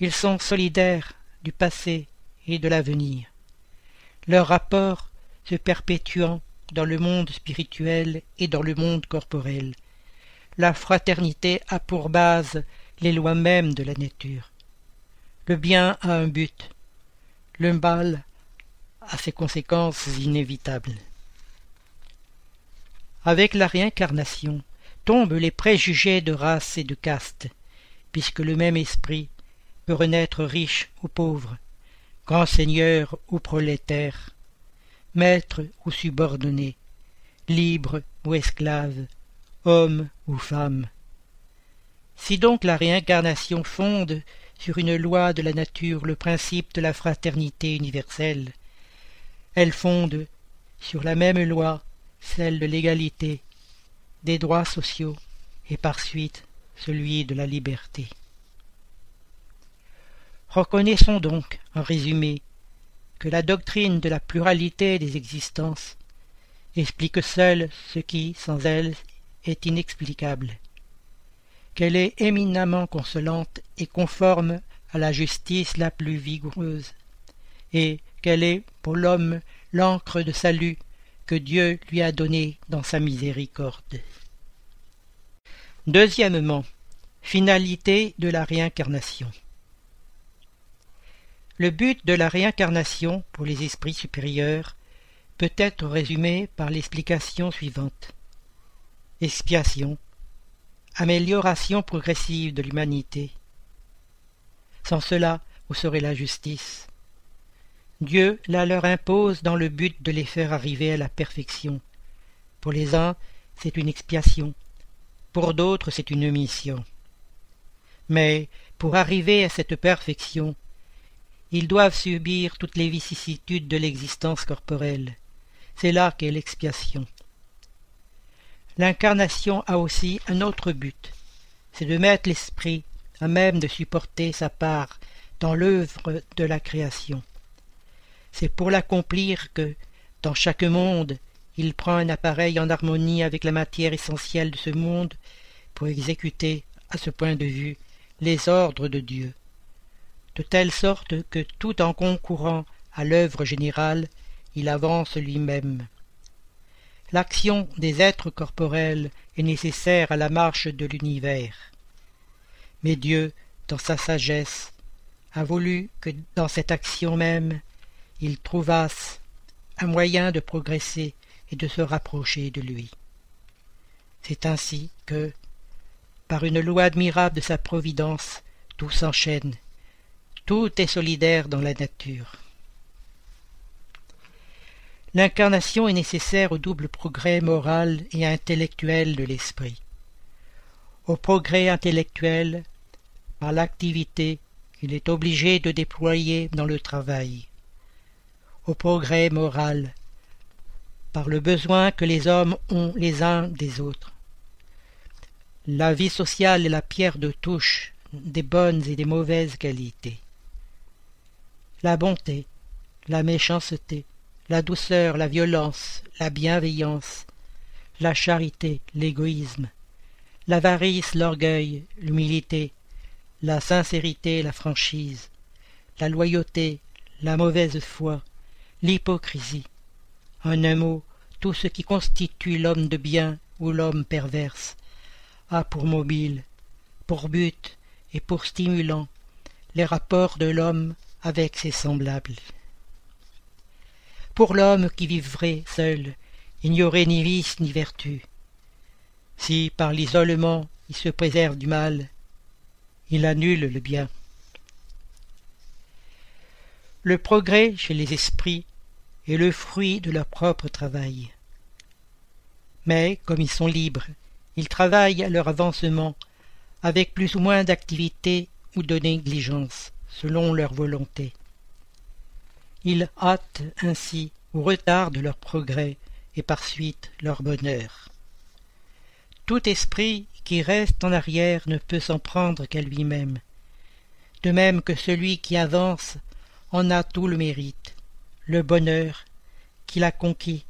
ils sont solidaires du passé et de l'avenir. Leur rapport se perpétuant dans le monde spirituel et dans le monde corporel. La fraternité a pour base les lois mêmes de la nature. Le bien a un but, le a ses conséquences inévitables. Avec la réincarnation tombent les préjugés de race et de caste, puisque le même esprit peut renaître riche ou pauvre, grand seigneur ou prolétaire, maître ou subordonné, libre ou esclave, homme ou femme. Si donc la réincarnation fonde sur une loi de la nature le principe de la fraternité universelle, elle fonde sur la même loi celle de l'égalité, des droits sociaux et par suite celui de la liberté. Reconnaissons donc, en résumé, que la doctrine de la pluralité des existences explique seule ce qui, sans elle, est inexplicable, qu'elle est éminemment consolante et conforme à la justice la plus vigoureuse, et qu'elle est, pour l'homme, l'encre de salut que Dieu lui a donnée dans sa miséricorde. Deuxièmement, finalité de la réincarnation. Le but de la réincarnation pour les esprits supérieurs peut être résumé par l'explication suivante. Expiation, amélioration progressive de l'humanité. Sans cela, où serait la justice Dieu la leur impose dans le but de les faire arriver à la perfection. Pour les uns, c'est une expiation, pour d'autres c'est une mission. Mais pour arriver à cette perfection, ils doivent subir toutes les vicissitudes de l'existence corporelle. C'est là qu'est l'expiation. L'incarnation a aussi un autre but, c'est de mettre l'esprit à même de supporter sa part dans l'œuvre de la création. C'est pour l'accomplir que, dans chaque monde, il prend un appareil en harmonie avec la matière essentielle de ce monde pour exécuter, à ce point de vue, les ordres de Dieu de telle sorte que tout en concourant à l'œuvre générale, il avance lui-même. L'action des êtres corporels est nécessaire à la marche de l'univers. Mais Dieu, dans sa sagesse, a voulu que dans cette action même, ils trouvassent un moyen de progresser et de se rapprocher de lui. C'est ainsi que, par une loi admirable de sa providence, tout s'enchaîne tout est solidaire dans la nature. L'incarnation est nécessaire au double progrès moral et intellectuel de l'esprit. Au progrès intellectuel, par l'activité qu'il est obligé de déployer dans le travail. Au progrès moral, par le besoin que les hommes ont les uns des autres. La vie sociale est la pierre de touche des bonnes et des mauvaises qualités la bonté, la méchanceté, la douceur, la violence, la bienveillance, la charité, l'égoïsme, l'avarice, l'orgueil, l'humilité, la sincérité, la franchise, la loyauté, la mauvaise foi, l'hypocrisie. En un mot, tout ce qui constitue l'homme de bien ou l'homme perverse a pour mobile, pour but et pour stimulant les rapports de l'homme avec ses semblables. Pour l'homme qui vivrait seul, il n'y aurait ni vice ni vertu. Si par l'isolement il se préserve du mal, il annule le bien. Le progrès chez les esprits est le fruit de leur propre travail. Mais, comme ils sont libres, ils travaillent à leur avancement avec plus ou moins d'activité ou de négligence selon leur volonté. Ils hâtent ainsi ou retardent leur progrès et par suite leur bonheur. Tout esprit qui reste en arrière ne peut s'en prendre qu'à lui-même, de même que celui qui avance en a tout le mérite, le bonheur qu'il a conquis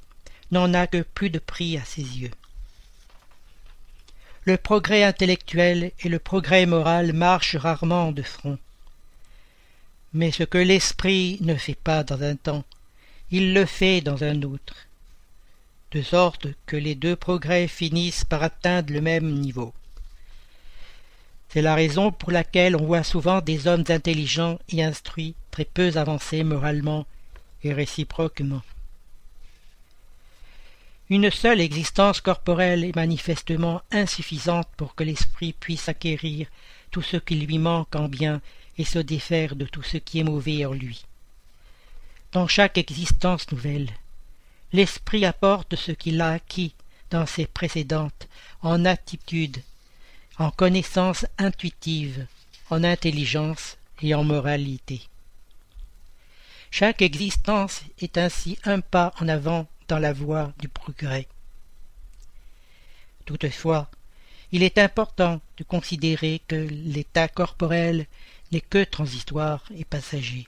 n'en a que plus de prix à ses yeux. Le progrès intellectuel et le progrès moral marchent rarement de front. Mais ce que l'esprit ne fait pas dans un temps, il le fait dans un autre, de sorte que les deux progrès finissent par atteindre le même niveau. C'est la raison pour laquelle on voit souvent des hommes intelligents et instruits très peu avancés moralement et réciproquement. Une seule existence corporelle est manifestement insuffisante pour que l'esprit puisse acquérir tout ce qui lui manque en bien et se défaire de tout ce qui est mauvais en lui. Dans chaque existence nouvelle, l'esprit apporte ce qu'il a acquis dans ses précédentes en attitude, en connaissance intuitive, en intelligence et en moralité. Chaque existence est ainsi un pas en avant dans la voie du progrès. Toutefois, il est important de considérer que l'état corporel n'est que transitoire et passager.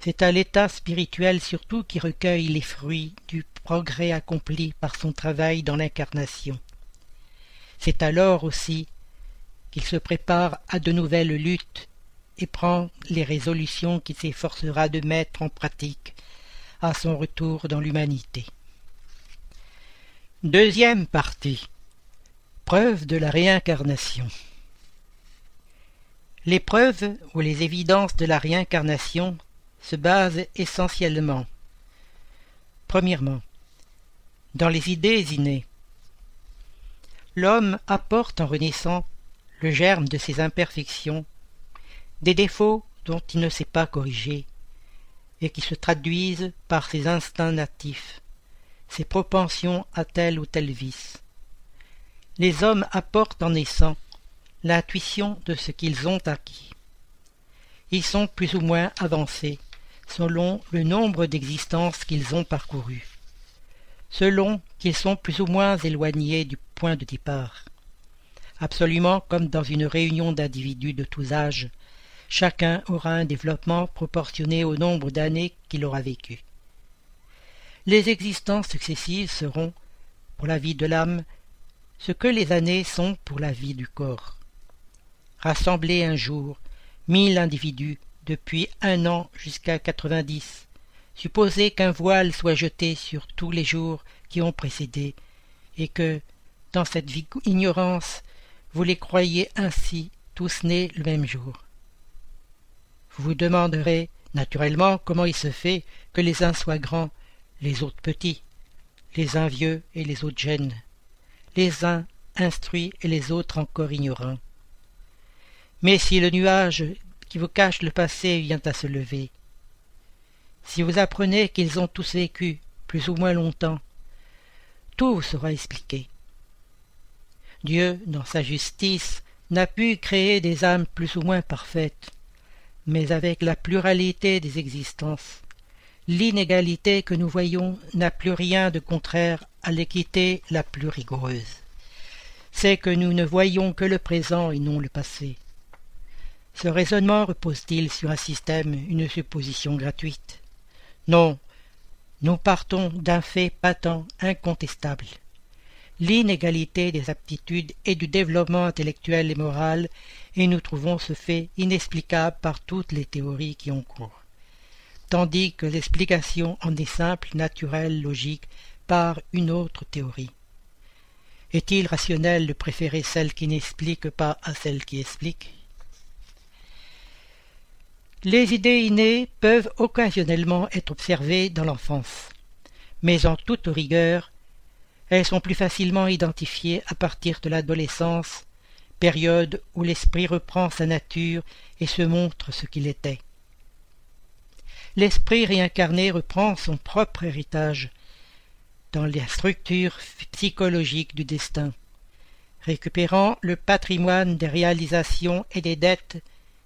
C'est à l'état spirituel surtout qui recueille les fruits du progrès accompli par son travail dans l'incarnation. C'est alors aussi qu'il se prépare à de nouvelles luttes et prend les résolutions qu'il s'efforcera de mettre en pratique à son retour dans l'humanité. Deuxième partie. Preuve de la réincarnation. Les preuves ou les évidences de la réincarnation se basent essentiellement, premièrement, dans les idées innées. L'homme apporte en renaissant le germe de ses imperfections, des défauts dont il ne sait pas corriger, et qui se traduisent par ses instincts natifs, ses propensions à tel ou tel vice. Les hommes apportent en naissant l'intuition de ce qu'ils ont acquis. Ils sont plus ou moins avancés selon le nombre d'existences qu'ils ont parcourues, selon qu'ils sont plus ou moins éloignés du point de départ. Absolument comme dans une réunion d'individus de tous âges, chacun aura un développement proportionné au nombre d'années qu'il aura vécu. Les existences successives seront, pour la vie de l'âme, ce que les années sont pour la vie du corps rassembler un jour mille individus depuis un an jusqu'à quatre-vingt-dix, supposez qu'un voile soit jeté sur tous les jours qui ont précédé, et que, dans cette ignorance, vous les croyez ainsi tous nés le même jour. Vous vous demanderez, naturellement, comment il se fait que les uns soient grands, les autres petits, les uns vieux et les autres jeunes, les uns instruits et les autres encore ignorants. Mais si le nuage qui vous cache le passé vient à se lever, si vous apprenez qu'ils ont tous vécu plus ou moins longtemps, tout sera expliqué. Dieu, dans sa justice, n'a pu créer des âmes plus ou moins parfaites, mais avec la pluralité des existences. L'inégalité que nous voyons n'a plus rien de contraire à l'équité la plus rigoureuse. C'est que nous ne voyons que le présent et non le passé. Ce raisonnement repose-t-il sur un système, une supposition gratuite? Non, nous partons d'un fait patent, incontestable. L'inégalité des aptitudes et du développement intellectuel et moral, et nous trouvons ce fait inexplicable par toutes les théories qui ont cours. Tandis que l'explication en est simple, naturelle, logique, par une autre théorie. Est-il rationnel de préférer celle qui n'explique pas à celle qui explique? Les idées innées peuvent occasionnellement être observées dans l'enfance, mais en toute rigueur, elles sont plus facilement identifiées à partir de l'adolescence, période où l'esprit reprend sa nature et se montre ce qu'il était. L'esprit réincarné reprend son propre héritage dans la structure psychologique du destin, récupérant le patrimoine des réalisations et des dettes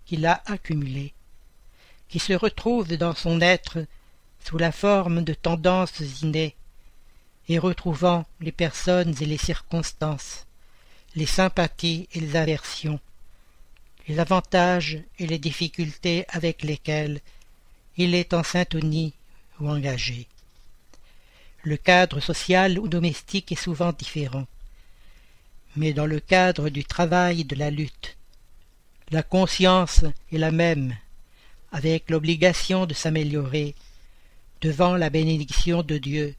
qu'il a accumulées qui se retrouve dans son être sous la forme de tendances innées, et retrouvant les personnes et les circonstances, les sympathies et les aversions, les avantages et les difficultés avec lesquelles il est en syntonie ou engagé. le cadre social ou domestique est souvent différent. Mais dans le cadre du travail et de la lutte, la conscience est la même, avec l'obligation de s'améliorer devant la bénédiction de Dieu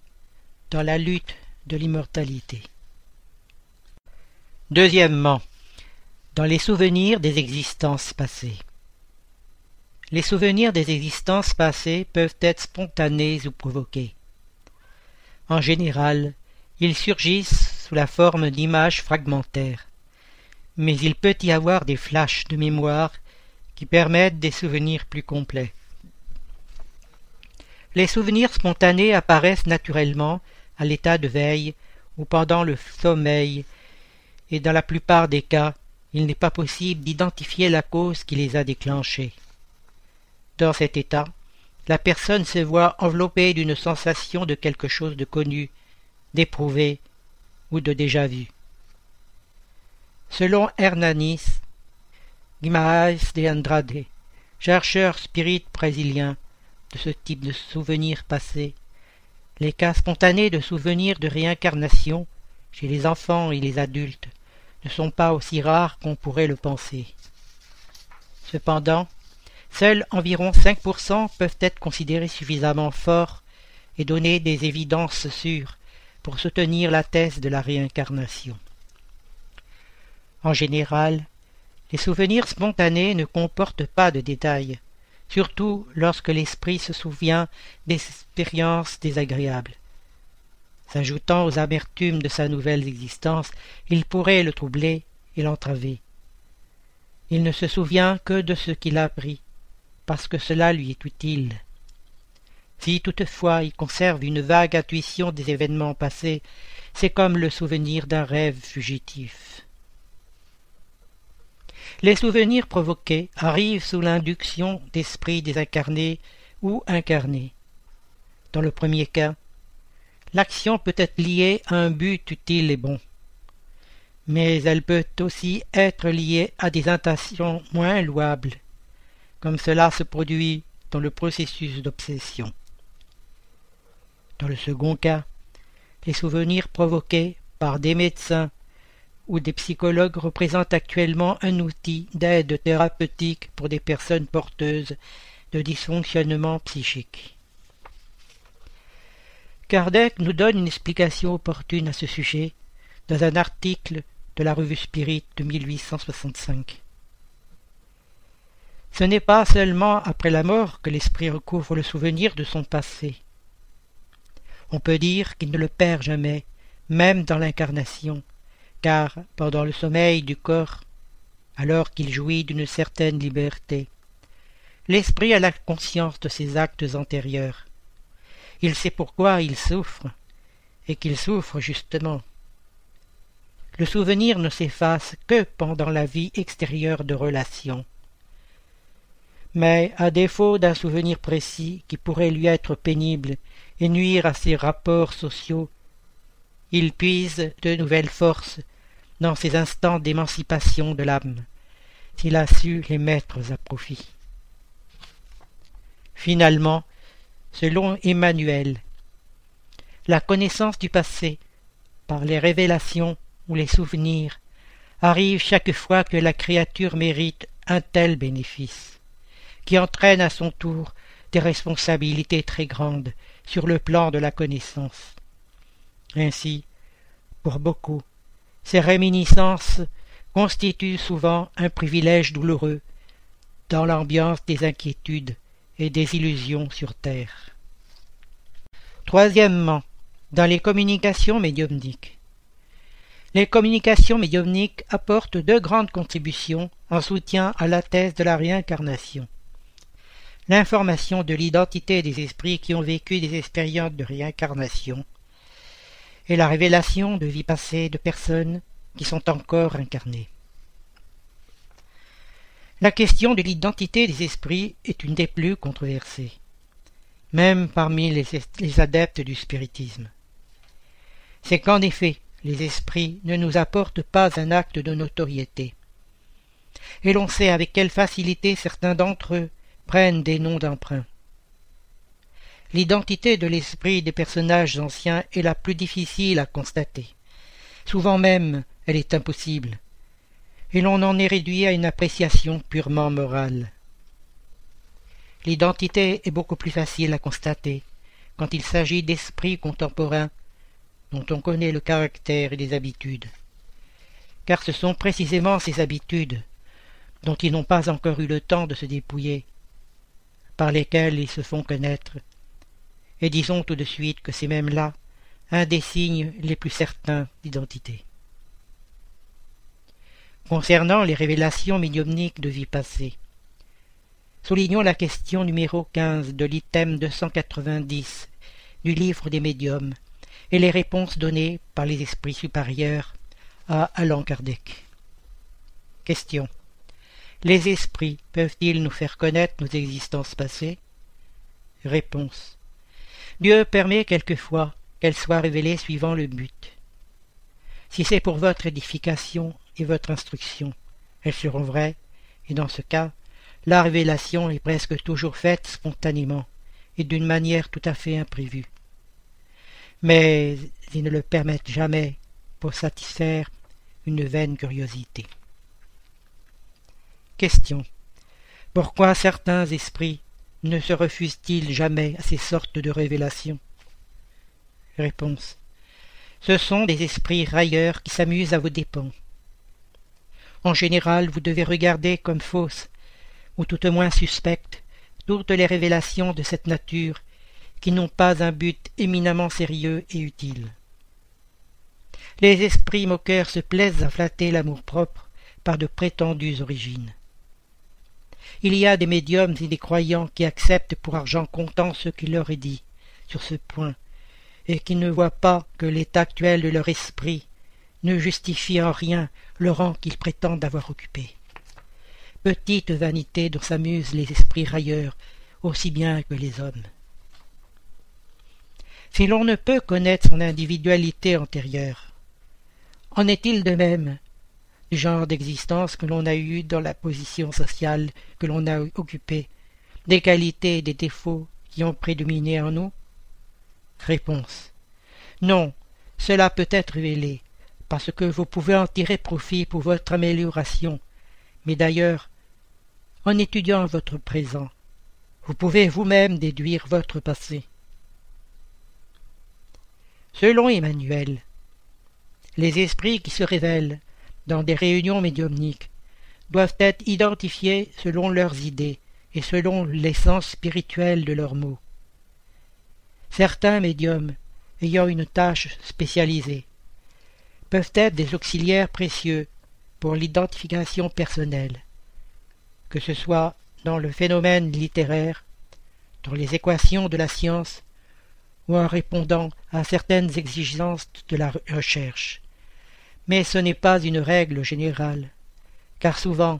dans la lutte de l'immortalité. Deuxièmement, dans les souvenirs des existences passées. Les souvenirs des existences passées peuvent être spontanés ou provoqués. En général, ils surgissent sous la forme d'images fragmentaires, mais il peut y avoir des flashs de mémoire qui permettent des souvenirs plus complets. Les souvenirs spontanés apparaissent naturellement à l'état de veille ou pendant le sommeil, et dans la plupart des cas, il n'est pas possible d'identifier la cause qui les a déclenchés. Dans cet état, la personne se voit enveloppée d'une sensation de quelque chose de connu, d'éprouvé ou de déjà vu. Selon Hernanis De Andrade, chercheur spirit brésilien de ce type de souvenirs passés, les cas spontanés de souvenirs de réincarnation chez les enfants et les adultes ne sont pas aussi rares qu'on pourrait le penser. Cependant, Seuls environ 5% peuvent être considérés suffisamment forts et donner des évidences sûres pour soutenir la thèse de la réincarnation. En général, les souvenirs spontanés ne comportent pas de détails, surtout lorsque l'esprit se souvient d'expériences désagréables. S'ajoutant aux amertumes de sa nouvelle existence, il pourrait le troubler et l'entraver. Il ne se souvient que de ce qu'il a appris, parce que cela lui est utile. Si toutefois il conserve une vague intuition des événements passés, c'est comme le souvenir d'un rêve fugitif. Les souvenirs provoqués arrivent sous l'induction d'esprits désincarnés ou incarnés. Dans le premier cas, l'action peut être liée à un but utile et bon, mais elle peut aussi être liée à des intentions moins louables comme cela se produit dans le processus d'obsession. Dans le second cas, les souvenirs provoqués par des médecins ou des psychologues représentent actuellement un outil d'aide thérapeutique pour des personnes porteuses de dysfonctionnement psychique. Kardec nous donne une explication opportune à ce sujet dans un article de la revue Spirit de 1865. Ce n'est pas seulement après la mort que l'esprit recouvre le souvenir de son passé. On peut dire qu'il ne le perd jamais, même dans l'incarnation, car pendant le sommeil du corps, alors qu'il jouit d'une certaine liberté, l'esprit a la conscience de ses actes antérieurs. Il sait pourquoi il souffre, et qu'il souffre justement. Le souvenir ne s'efface que pendant la vie extérieure de relation mais à défaut d'un souvenir précis qui pourrait lui être pénible et nuire à ses rapports sociaux, il puise de nouvelles forces dans ces instants d'émancipation de l'âme, s'il a su les mettre à profit. Finalement, selon Emmanuel, la connaissance du passé, par les révélations ou les souvenirs, arrive chaque fois que la créature mérite un tel bénéfice qui entraîne à son tour des responsabilités très grandes sur le plan de la connaissance. Ainsi, pour beaucoup, ces réminiscences constituent souvent un privilège douloureux dans l'ambiance des inquiétudes et des illusions sur terre. Troisièmement, dans les communications médiumniques. Les communications médiumniques apportent deux grandes contributions en soutien à la thèse de la réincarnation l'information de l'identité des esprits qui ont vécu des expériences de réincarnation, et la révélation de vies passées de personnes qui sont encore incarnées. La question de l'identité des esprits est une des plus controversées, même parmi les, les adeptes du spiritisme. C'est qu'en effet, les esprits ne nous apportent pas un acte de notoriété. Et l'on sait avec quelle facilité certains d'entre eux prennent des noms d'emprunt. L'identité de l'esprit des personnages anciens est la plus difficile à constater. Souvent même, elle est impossible. Et l'on en est réduit à une appréciation purement morale. L'identité est beaucoup plus facile à constater quand il s'agit d'esprits contemporains dont on connaît le caractère et les habitudes. Car ce sont précisément ces habitudes, dont ils n'ont pas encore eu le temps de se dépouiller, par lesquelles ils se font connaître, et disons tout de suite que c'est même là un des signes les plus certains d'identité. Concernant les révélations médiumniques de vie passée, soulignons la question numéro 15 de l'item 290 du livre des médiums et les réponses données par les esprits supérieurs à Allan Kardec. Question. Les esprits peuvent-ils nous faire connaître nos existences passées? Réponse. Dieu permet quelquefois qu'elles soient révélées suivant le but. Si c'est pour votre édification et votre instruction, elles seront vraies, et dans ce cas, la révélation est presque toujours faite spontanément et d'une manière tout à fait imprévue. Mais ils ne le permettent jamais pour satisfaire une vaine curiosité. Question. Pourquoi certains esprits ne se refusent-ils jamais à ces sortes de révélations Réponse. Ce sont des esprits railleurs qui s'amusent à vos dépens. En général, vous devez regarder comme fausses, ou tout au moins suspectes, toutes les révélations de cette nature qui n'ont pas un but éminemment sérieux et utile. Les esprits moqueurs se plaisent à flatter l'amour-propre par de prétendues origines. Il y a des médiums et des croyants qui acceptent pour argent comptant ce qui leur est dit sur ce point, et qui ne voient pas que l'état actuel de leur esprit ne justifie en rien le rang qu'ils prétendent avoir occupé. Petite vanité dont s'amusent les esprits railleurs aussi bien que les hommes. Si l'on ne peut connaître son individualité antérieure, en est-il de même genre d'existence que l'on a eu dans la position sociale que l'on a occupée, des qualités et des défauts qui ont prédominé en nous? Réponse. Non, cela peut être révélé, parce que vous pouvez en tirer profit pour votre amélioration. Mais d'ailleurs, en étudiant votre présent, vous pouvez vous-même déduire votre passé. Selon Emmanuel, les esprits qui se révèlent dans des réunions médiumniques doivent être identifiés selon leurs idées et selon l'essence spirituelle de leurs mots. Certains médiums, ayant une tâche spécialisée, peuvent être des auxiliaires précieux pour l'identification personnelle, que ce soit dans le phénomène littéraire, dans les équations de la science, ou en répondant à certaines exigences de la recherche. Mais ce n'est pas une règle générale, car souvent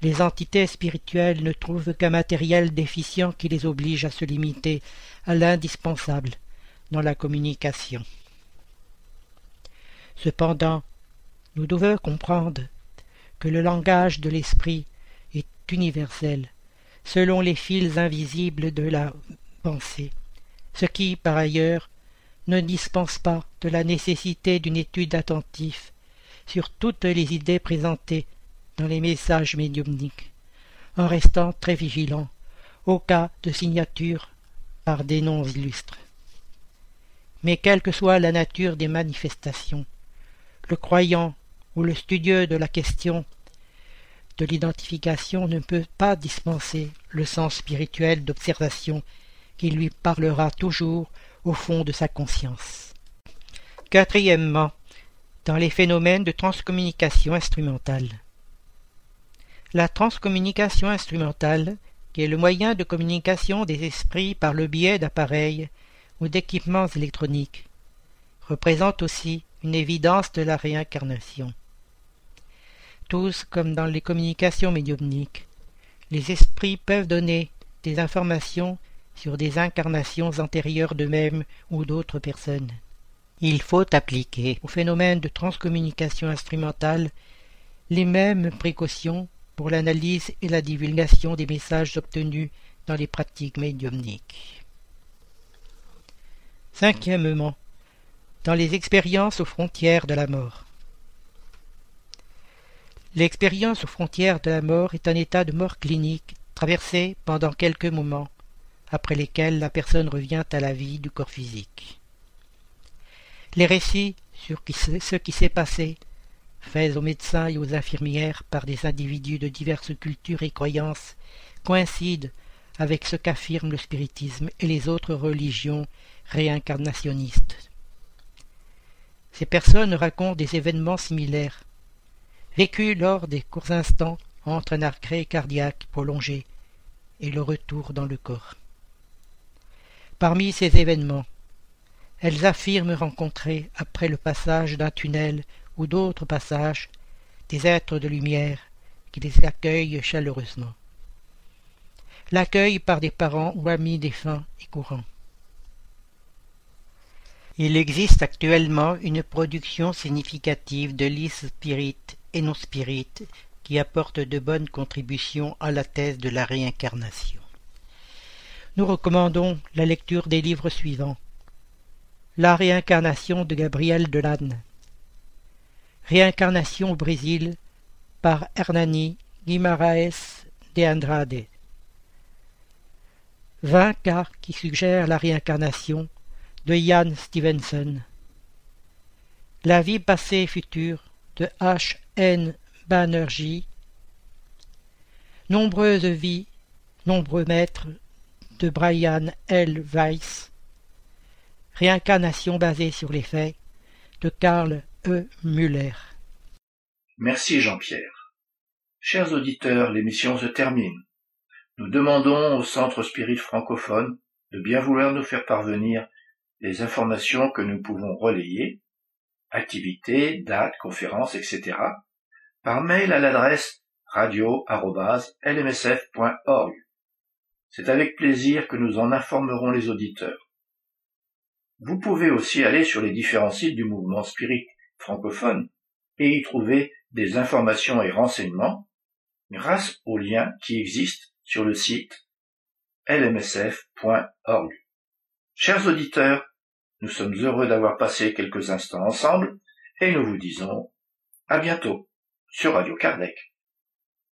les entités spirituelles ne trouvent qu'un matériel déficient qui les oblige à se limiter à l'indispensable dans la communication. Cependant, nous devons comprendre que le langage de l'esprit est universel, selon les fils invisibles de la pensée, ce qui, par ailleurs, ne dispense pas de la nécessité d'une étude attentive sur toutes les idées présentées dans les messages médiumniques, en restant très vigilant au cas de signature par des noms illustres. Mais quelle que soit la nature des manifestations, le croyant ou le studieux de la question de l'identification ne peut pas dispenser le sens spirituel d'observation qui lui parlera toujours au fond de sa conscience. Quatrièmement, dans les phénomènes de transcommunication instrumentale. La transcommunication instrumentale, qui est le moyen de communication des esprits par le biais d'appareils ou d'équipements électroniques, représente aussi une évidence de la réincarnation. Tous, comme dans les communications médiumniques, les esprits peuvent donner des informations sur des incarnations antérieures d'eux-mêmes ou d'autres personnes. Il faut appliquer au phénomène de transcommunication instrumentale les mêmes précautions pour l'analyse et la divulgation des messages obtenus dans les pratiques médiumniques. Cinquièmement, dans les expériences aux frontières de la mort. L'expérience aux frontières de la mort est un état de mort clinique traversé pendant quelques moments, après lesquels la personne revient à la vie du corps physique. Les récits sur ce qui s'est passé, faits aux médecins et aux infirmières par des individus de diverses cultures et croyances, coïncident avec ce qu'affirment le spiritisme et les autres religions réincarnationnistes. Ces personnes racontent des événements similaires, vécus lors des courts instants entre un arrêt cardiaque prolongé et le retour dans le corps. Parmi ces événements, elles affirment rencontrer, après le passage d'un tunnel ou d'autres passages, des êtres de lumière qui les accueillent chaleureusement. L'accueil par des parents ou amis défunts est courant. Il existe actuellement une production significative de listes spirites et non spirites qui apportent de bonnes contributions à la thèse de la réincarnation. Nous recommandons la lecture des livres suivants. La réincarnation de Gabriel Delanne. Réincarnation au Brésil par Hernani Guimaraes de Andrade. Vingt cas qui suggèrent la réincarnation de Ian Stevenson. La vie passée et future de H. N. Banerjee. Nombreuses vies, nombreux maîtres de Brian L. Weiss. Réincarnation basée sur les faits de Karl E. Müller. Merci Jean-Pierre. Chers auditeurs, l'émission se termine. Nous demandons au Centre Spirit francophone de bien vouloir nous faire parvenir les informations que nous pouvons relayer, activités, dates, conférences, etc., par mail à l'adresse radio.lmsf.org. C'est avec plaisir que nous en informerons les auditeurs. Vous pouvez aussi aller sur les différents sites du mouvement spirit francophone et y trouver des informations et renseignements grâce aux liens qui existent sur le site lmsf.org. Chers auditeurs, nous sommes heureux d'avoir passé quelques instants ensemble et nous vous disons à bientôt sur Radio Kardec.